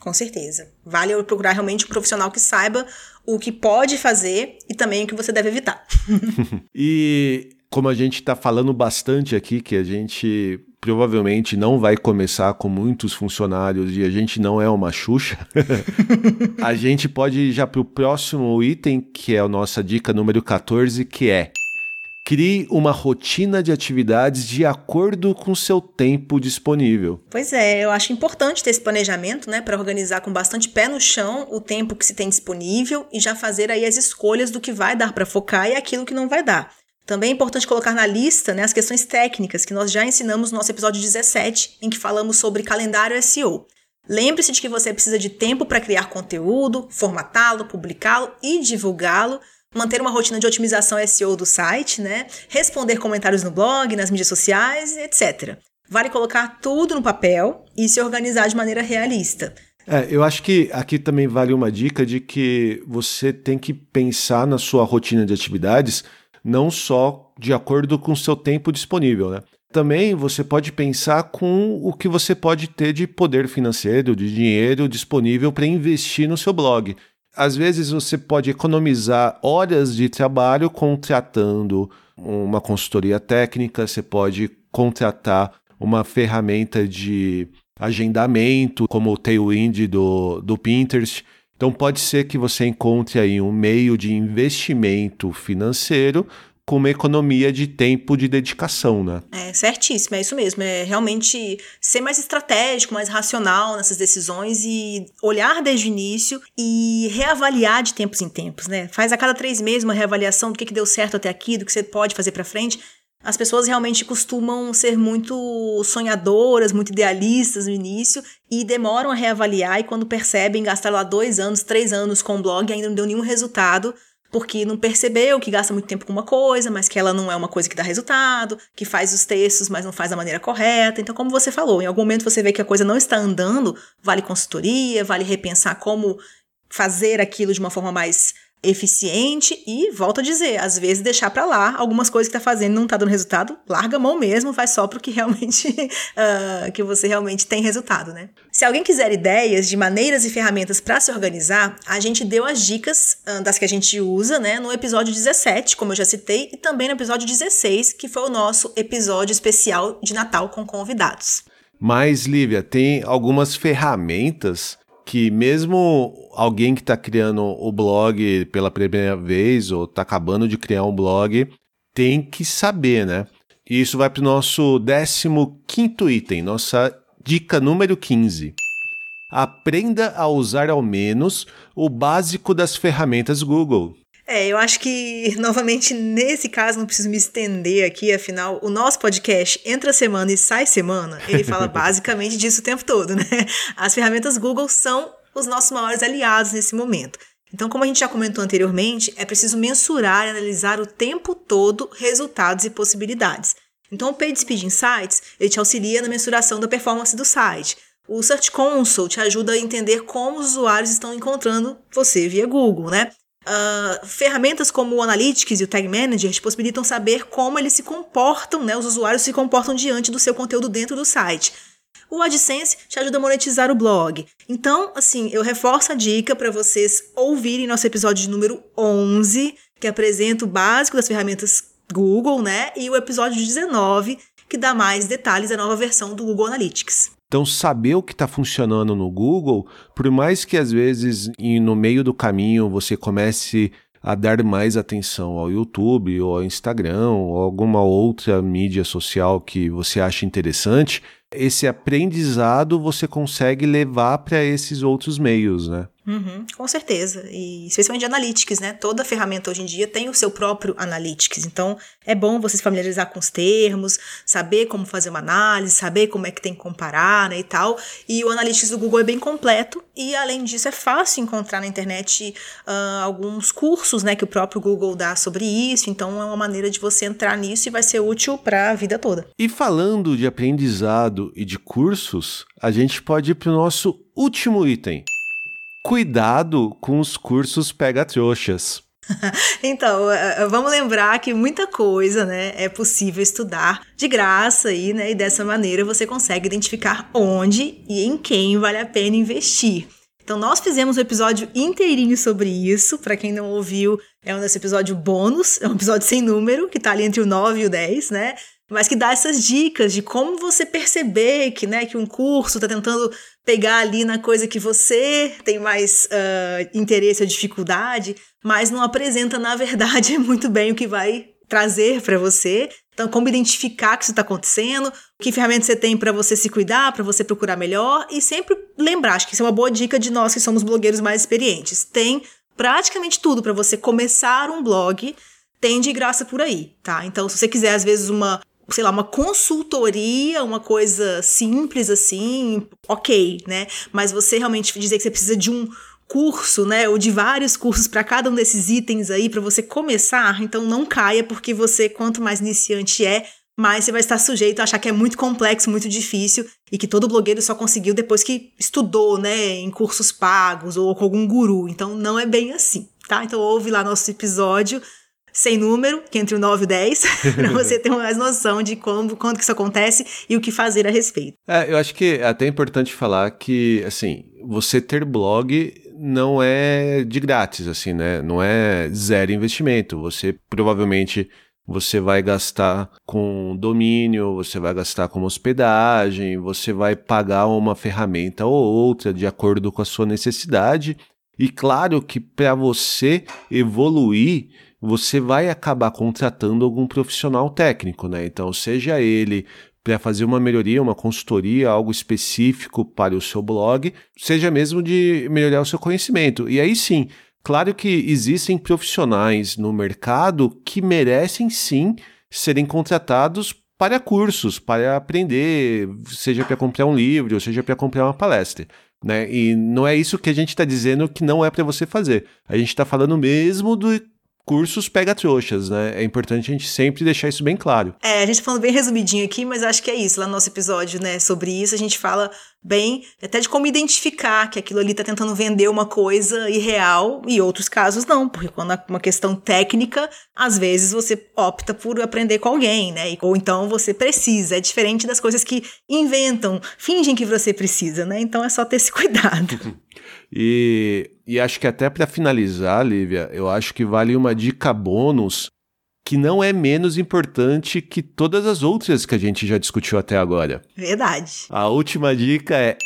Com certeza. Vale eu procurar realmente um profissional que saiba o que pode fazer e também o que você deve evitar. e como a gente está falando bastante aqui, que a gente provavelmente não vai começar com muitos funcionários e a gente não é uma Xuxa, a gente pode ir já para o próximo item, que é a nossa dica número 14, que é Crie uma rotina de atividades de acordo com seu tempo disponível. Pois é, eu acho importante ter esse planejamento, né, para organizar com bastante pé no chão o tempo que se tem disponível e já fazer aí as escolhas do que vai dar para focar e aquilo que não vai dar. Também é importante colocar na lista né, as questões técnicas que nós já ensinamos no nosso episódio 17, em que falamos sobre calendário SEO. Lembre-se de que você precisa de tempo para criar conteúdo, formatá-lo, publicá-lo e divulgá-lo, manter uma rotina de otimização SEO do site, né? responder comentários no blog, nas mídias sociais, etc. Vale colocar tudo no papel e se organizar de maneira realista. É, eu acho que aqui também vale uma dica de que você tem que pensar na sua rotina de atividades não só de acordo com o seu tempo disponível, né? Também você pode pensar com o que você pode ter de poder financeiro, de dinheiro disponível para investir no seu blog. Às vezes você pode economizar horas de trabalho contratando uma consultoria técnica, você pode contratar uma ferramenta de agendamento, como o Tailwind do, do Pinterest. Então pode ser que você encontre aí um meio de investimento financeiro com uma economia de tempo de dedicação, né? É, certíssimo, é isso mesmo. É realmente ser mais estratégico, mais racional nessas decisões e olhar desde o início e reavaliar de tempos em tempos, né? Faz a cada três meses uma reavaliação do que, que deu certo até aqui, do que você pode fazer para frente. As pessoas realmente costumam ser muito sonhadoras, muito idealistas no início e demoram a reavaliar e quando percebem, gastaram lá dois anos, três anos com o blog e ainda não deu nenhum resultado, porque não percebeu que gasta muito tempo com uma coisa, mas que ela não é uma coisa que dá resultado, que faz os textos, mas não faz da maneira correta. Então, como você falou, em algum momento você vê que a coisa não está andando, vale consultoria, vale repensar como fazer aquilo de uma forma mais eficiente e volto a dizer, às vezes deixar para lá algumas coisas que tá fazendo não tá dando resultado, larga a mão mesmo, faz só pro que realmente uh, que você realmente tem resultado, né? Se alguém quiser ideias de maneiras e ferramentas para se organizar, a gente deu as dicas uh, das que a gente usa, né, no episódio 17, como eu já citei, e também no episódio 16, que foi o nosso episódio especial de Natal com convidados. Mas, Lívia, tem algumas ferramentas que mesmo alguém que está criando o blog pela primeira vez ou está acabando de criar um blog tem que saber, né? E isso vai para o nosso 15 item, nossa dica número 15. Aprenda a usar ao menos o básico das ferramentas Google. É, eu acho que, novamente, nesse caso, não preciso me estender aqui, afinal, o nosso podcast entra semana e sai semana, ele fala basicamente disso o tempo todo, né? As ferramentas Google são os nossos maiores aliados nesse momento. Então, como a gente já comentou anteriormente, é preciso mensurar e analisar o tempo todo resultados e possibilidades. Então, o PageSpeed Insights ele te auxilia na mensuração da performance do site. O Search Console te ajuda a entender como os usuários estão encontrando você via Google, né? Uh, ferramentas como o Analytics e o Tag Manager te possibilitam saber como eles se comportam, né? Os usuários se comportam diante do seu conteúdo dentro do site. O AdSense te ajuda a monetizar o blog. Então, assim, eu reforço a dica para vocês ouvirem nosso episódio de número 11, que apresenta o básico das ferramentas Google, né? E o episódio 19, que dá mais detalhes da nova versão do Google Analytics. Então, saber o que está funcionando no Google, por mais que às vezes no meio do caminho você comece a dar mais atenção ao YouTube ou ao Instagram ou alguma outra mídia social que você acha interessante, esse aprendizado você consegue levar para esses outros meios, né? Uhum, com certeza. E especialmente de analytics, né? Toda ferramenta hoje em dia tem o seu próprio analytics. Então, é bom você se familiarizar com os termos, saber como fazer uma análise, saber como é que tem que comparar, né, e tal. E o analytics do Google é bem completo e, além disso, é fácil encontrar na internet uh, alguns cursos, né, que o próprio Google dá sobre isso. Então, é uma maneira de você entrar nisso e vai ser útil para a vida toda. E falando de aprendizado e de cursos, a gente pode ir para o nosso último item cuidado com os cursos pega-trouxas. então, vamos lembrar que muita coisa, né, é possível estudar de graça aí, né, e dessa maneira você consegue identificar onde e em quem vale a pena investir. Então, nós fizemos um episódio inteirinho sobre isso. Para quem não ouviu, é um desse episódio bônus, é um episódio sem número, que tá ali entre o 9 e o 10, né? Mas que dá essas dicas de como você perceber que, né, que um curso está tentando pegar ali na coisa que você tem mais uh, interesse ou dificuldade, mas não apresenta, na verdade, muito bem o que vai trazer para você. Então, como identificar que isso está acontecendo, que ferramentas você tem para você se cuidar, para você procurar melhor e sempre lembrar, acho que isso é uma boa dica de nós que somos blogueiros mais experientes. Tem praticamente tudo para você começar um blog tem de graça por aí, tá? Então, se você quiser, às vezes, uma sei lá, uma consultoria, uma coisa simples assim, ok, né? Mas você realmente dizer que você precisa de um curso, né, ou de vários cursos para cada um desses itens aí para você começar, então não caia porque você quanto mais iniciante é, mais você vai estar sujeito a achar que é muito complexo, muito difícil e que todo blogueiro só conseguiu depois que estudou, né, em cursos pagos ou com algum guru. Então não é bem assim, tá? Então ouve lá nosso episódio sem número, que é entre o 9 e o 10, para você ter mais noção de como, quando que isso acontece e o que fazer a respeito. É, eu acho que é até importante falar que, assim, você ter blog não é de grátis, assim, né? Não é zero investimento. Você provavelmente você vai gastar com domínio, você vai gastar com hospedagem, você vai pagar uma ferramenta ou outra de acordo com a sua necessidade. E claro que para você evoluir você vai acabar contratando algum profissional técnico, né? Então, seja ele para fazer uma melhoria, uma consultoria, algo específico para o seu blog, seja mesmo de melhorar o seu conhecimento. E aí sim, claro que existem profissionais no mercado que merecem sim serem contratados para cursos, para aprender, seja para comprar um livro, seja para comprar uma palestra. Né? E não é isso que a gente está dizendo que não é para você fazer. A gente está falando mesmo do cursos pega-trouxas, né? É importante a gente sempre deixar isso bem claro. É, a gente tá falando bem resumidinho aqui, mas acho que é isso. Lá no nosso episódio, né, sobre isso, a gente fala bem até de como identificar que aquilo ali tá tentando vender uma coisa irreal e outros casos não, porque quando é uma questão técnica, às vezes você opta por aprender com alguém, né? Ou então você precisa. É diferente das coisas que inventam, fingem que você precisa, né? Então é só ter esse cuidado. E, e acho que até para finalizar, Lívia, eu acho que vale uma dica bônus que não é menos importante que todas as outras que a gente já discutiu até agora. Verdade. A última dica é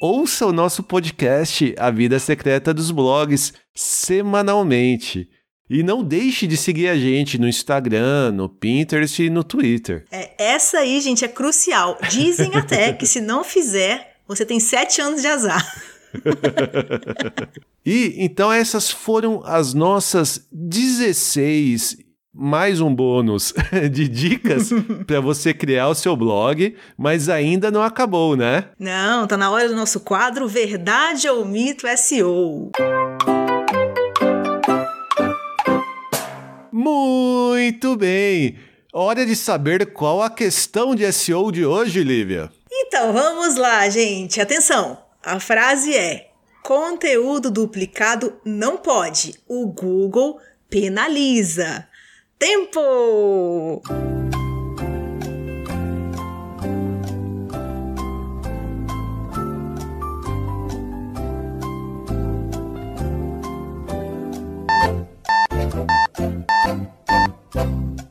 ouça o nosso podcast A Vida Secreta dos Blogs semanalmente. E não deixe de seguir a gente no Instagram, no Pinterest e no Twitter. É, essa aí, gente, é crucial. Dizem até que se não fizer, você tem sete anos de azar. e então essas foram as nossas 16 mais um bônus de dicas para você criar o seu blog, mas ainda não acabou, né? Não, tá na hora do nosso quadro Verdade ou Mito SEO. Muito bem. Hora de saber qual a questão de SEO de hoje, Lívia. Então, vamos lá, gente. Atenção. A frase é: conteúdo duplicado não pode. O Google penaliza. Tempo!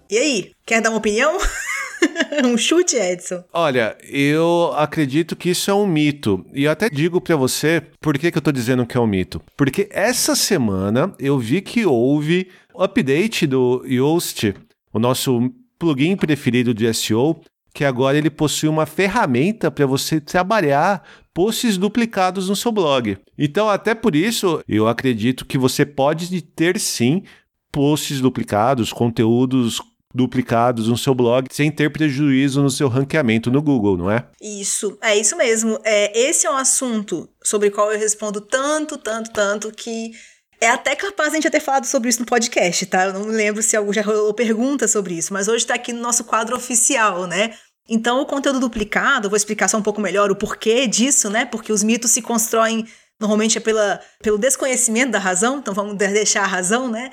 E aí, quer dar uma opinião? um chute, Edson? Olha, eu acredito que isso é um mito. E eu até digo para você por que, que eu tô dizendo que é um mito. Porque essa semana eu vi que houve update do Yoast, o nosso plugin preferido de SEO, que agora ele possui uma ferramenta para você trabalhar posts duplicados no seu blog. Então, até por isso, eu acredito que você pode ter sim posts duplicados, conteúdos duplicados no seu blog sem ter prejuízo no seu ranqueamento no Google, não é? Isso, é isso mesmo. É, esse é um assunto sobre o qual eu respondo tanto, tanto, tanto que é até capaz a gente ter falado sobre isso no podcast, tá? Eu não lembro se algum já rolou pergunta sobre isso, mas hoje tá aqui no nosso quadro oficial, né? Então, o conteúdo duplicado, vou explicar só um pouco melhor o porquê disso, né? Porque os mitos se constroem Normalmente é pela, pelo desconhecimento da razão, então vamos deixar a razão, né?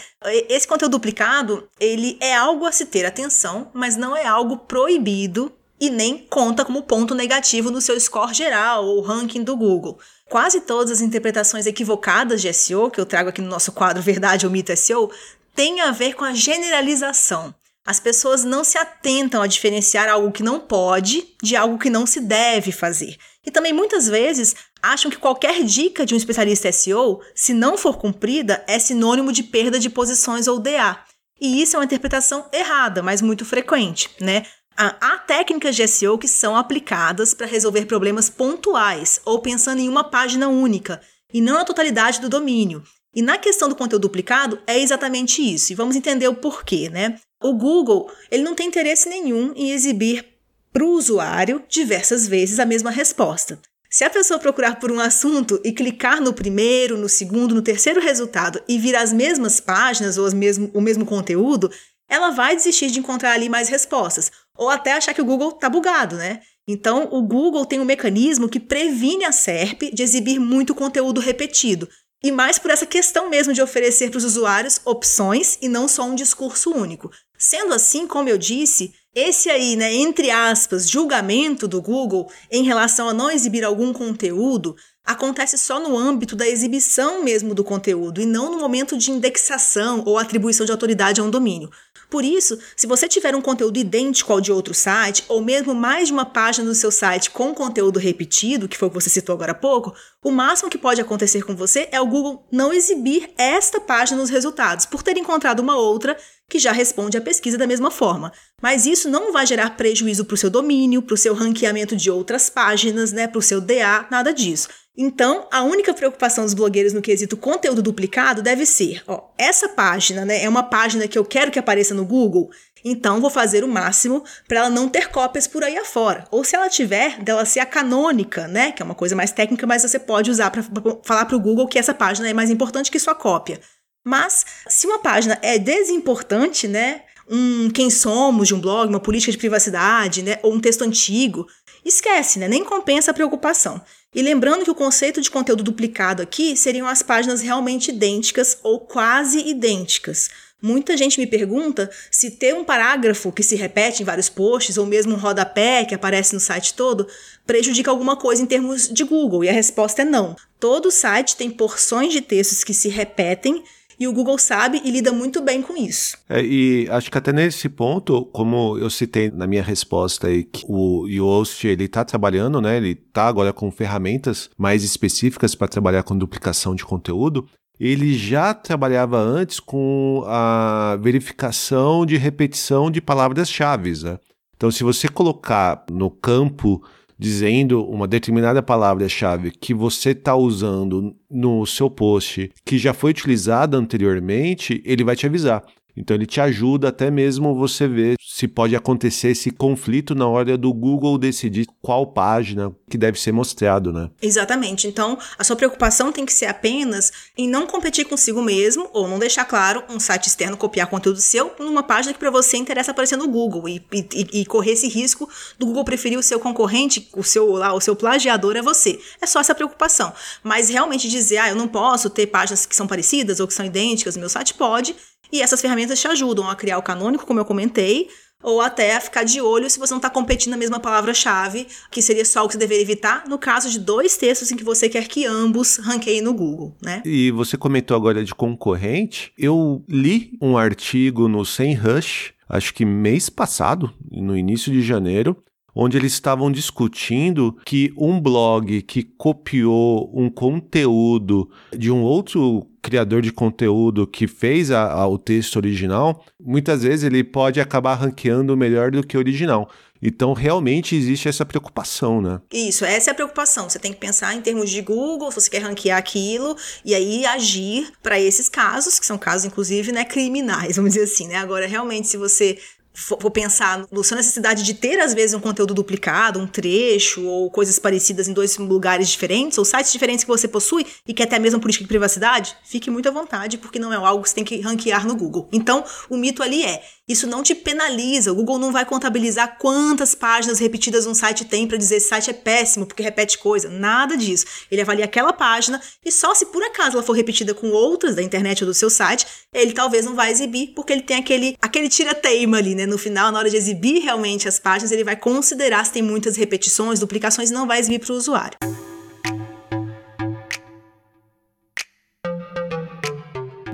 Esse conteúdo duplicado, ele é algo a se ter atenção, mas não é algo proibido e nem conta como ponto negativo no seu score geral ou ranking do Google. Quase todas as interpretações equivocadas de SEO, que eu trago aqui no nosso quadro Verdade ou Mito SEO, têm a ver com a generalização. As pessoas não se atentam a diferenciar algo que não pode de algo que não se deve fazer. E também muitas vezes acham que qualquer dica de um especialista SEO, se não for cumprida, é sinônimo de perda de posições ou DA. E isso é uma interpretação errada, mas muito frequente, né? Há técnicas de SEO que são aplicadas para resolver problemas pontuais ou pensando em uma página única e não na totalidade do domínio. E na questão do conteúdo duplicado é exatamente isso. E vamos entender o porquê, né? O Google, ele não tem interesse nenhum em exibir para o usuário diversas vezes a mesma resposta. Se a pessoa procurar por um assunto e clicar no primeiro, no segundo, no terceiro resultado e vir as mesmas páginas ou mesmo, o mesmo conteúdo, ela vai desistir de encontrar ali mais respostas. Ou até achar que o Google está bugado, né? Então, o Google tem um mecanismo que previne a SERP de exibir muito conteúdo repetido. E mais por essa questão mesmo de oferecer para os usuários opções e não só um discurso único. Sendo assim, como eu disse, esse aí, né, entre aspas, julgamento do Google em relação a não exibir algum conteúdo acontece só no âmbito da exibição mesmo do conteúdo e não no momento de indexação ou atribuição de autoridade a um domínio. Por isso, se você tiver um conteúdo idêntico ao de outro site, ou mesmo mais de uma página do seu site com conteúdo repetido, que foi o que você citou agora há pouco, o máximo que pode acontecer com você é o Google não exibir esta página nos resultados, por ter encontrado uma outra que já responde à pesquisa da mesma forma. Mas isso não vai gerar prejuízo para o seu domínio, para o seu ranqueamento de outras páginas, né, para o seu DA, nada disso. Então, a única preocupação dos blogueiros no quesito conteúdo duplicado deve ser, ó, essa página, né, é uma página que eu quero que apareça no Google, então vou fazer o máximo para ela não ter cópias por aí afora. Ou se ela tiver, dela ser a canônica, né, que é uma coisa mais técnica, mas você pode usar para falar para o Google que essa página é mais importante que sua cópia. Mas se uma página é desimportante, né, um quem somos de um blog, uma política de privacidade, né, ou um texto antigo, esquece, né, nem compensa a preocupação. E lembrando que o conceito de conteúdo duplicado aqui seriam as páginas realmente idênticas ou quase idênticas. Muita gente me pergunta se ter um parágrafo que se repete em vários posts, ou mesmo um rodapé que aparece no site todo, prejudica alguma coisa em termos de Google. E a resposta é não. Todo site tem porções de textos que se repetem e o Google sabe e lida muito bem com isso. É, e acho que até nesse ponto, como eu citei na minha resposta aí, que o Yoast ele está trabalhando, né? Ele está agora com ferramentas mais específicas para trabalhar com duplicação de conteúdo. Ele já trabalhava antes com a verificação de repetição de palavras-chave. Né? Então, se você colocar no campo dizendo uma determinada palavra-chave que você está usando no seu post que já foi utilizada anteriormente, ele vai te avisar. Então ele te ajuda até mesmo você ver se pode acontecer esse conflito na hora do Google decidir qual página que deve ser mostrado, né? Exatamente. Então, a sua preocupação tem que ser apenas em não competir consigo mesmo ou não deixar claro um site externo copiar conteúdo seu numa página que para você interessa aparecer no Google e, e, e, correr esse risco do Google preferir o seu concorrente, o seu lá, o seu plagiador é você. É só essa preocupação. Mas realmente dizer, ah, eu não posso ter páginas que são parecidas ou que são idênticas no meu site pode e essas ferramentas te ajudam a criar o canônico, como eu comentei, ou até a ficar de olho se você não está competindo na mesma palavra-chave, que seria só o que você deveria evitar no caso de dois textos em que você quer que ambos ranqueiem no Google, né? E você comentou agora de concorrente. Eu li um artigo no SEMrush, acho que mês passado, no início de janeiro, onde eles estavam discutindo que um blog que copiou um conteúdo de um outro criador de conteúdo que fez a, a, o texto original, muitas vezes ele pode acabar ranqueando melhor do que o original. Então, realmente existe essa preocupação, né? Isso, essa é a preocupação. Você tem que pensar em termos de Google, se você quer ranquear aquilo, e aí agir para esses casos, que são casos, inclusive, né, criminais, vamos dizer assim, né? Agora, realmente, se você for pensar na sua necessidade de ter, às vezes, um conteúdo duplicado, um trecho ou coisas parecidas em dois lugares diferentes ou sites diferentes que você possui e quer ter a mesma política de privacidade, fique muito à vontade, porque não é algo que você tem que ranquear no Google. Então, o mito ali é: isso não te penaliza. O Google não vai contabilizar quantas páginas repetidas um site tem para dizer esse site é péssimo porque repete coisa. Nada disso. Ele avalia aquela página e só se por acaso ela for repetida com outras da internet ou do seu site, ele talvez não vai exibir porque ele tem aquele, aquele tira-teima ali, né? No final, na hora de exibir realmente as páginas, ele vai considerar se tem muitas repetições, duplicações e não vai exibir para o usuário.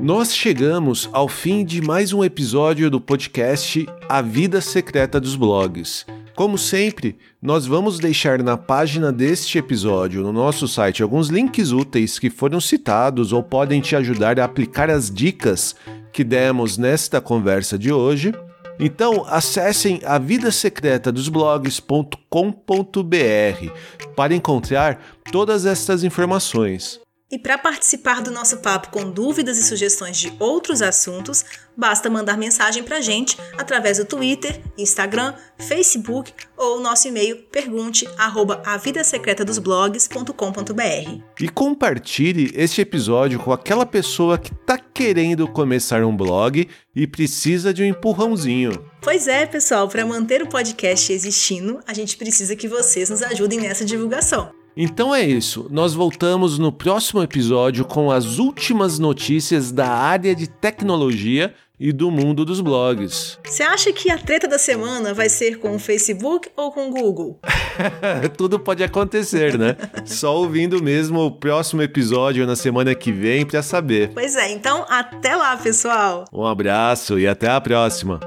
Nós chegamos ao fim de mais um episódio do podcast A Vida Secreta dos Blogs. Como sempre, nós vamos deixar na página deste episódio no nosso site alguns links úteis que foram citados ou podem te ajudar a aplicar as dicas que demos nesta conversa de hoje. Então, acessem a vidasecretadosblogs.com.br para encontrar todas estas informações. E para participar do nosso papo com dúvidas e sugestões de outros assuntos, basta mandar mensagem para a gente através do Twitter, Instagram, Facebook ou nosso e-mail pergunte arroba avidasecretadosblogs.com.br. E compartilhe este episódio com aquela pessoa que está querendo começar um blog e precisa de um empurrãozinho. Pois é, pessoal, para manter o podcast existindo, a gente precisa que vocês nos ajudem nessa divulgação. Então é isso. Nós voltamos no próximo episódio com as últimas notícias da área de tecnologia e do mundo dos blogs. Você acha que a treta da semana vai ser com o Facebook ou com o Google? Tudo pode acontecer, né? Só ouvindo mesmo o próximo episódio na semana que vem para saber. Pois é, então até lá, pessoal. Um abraço e até a próxima.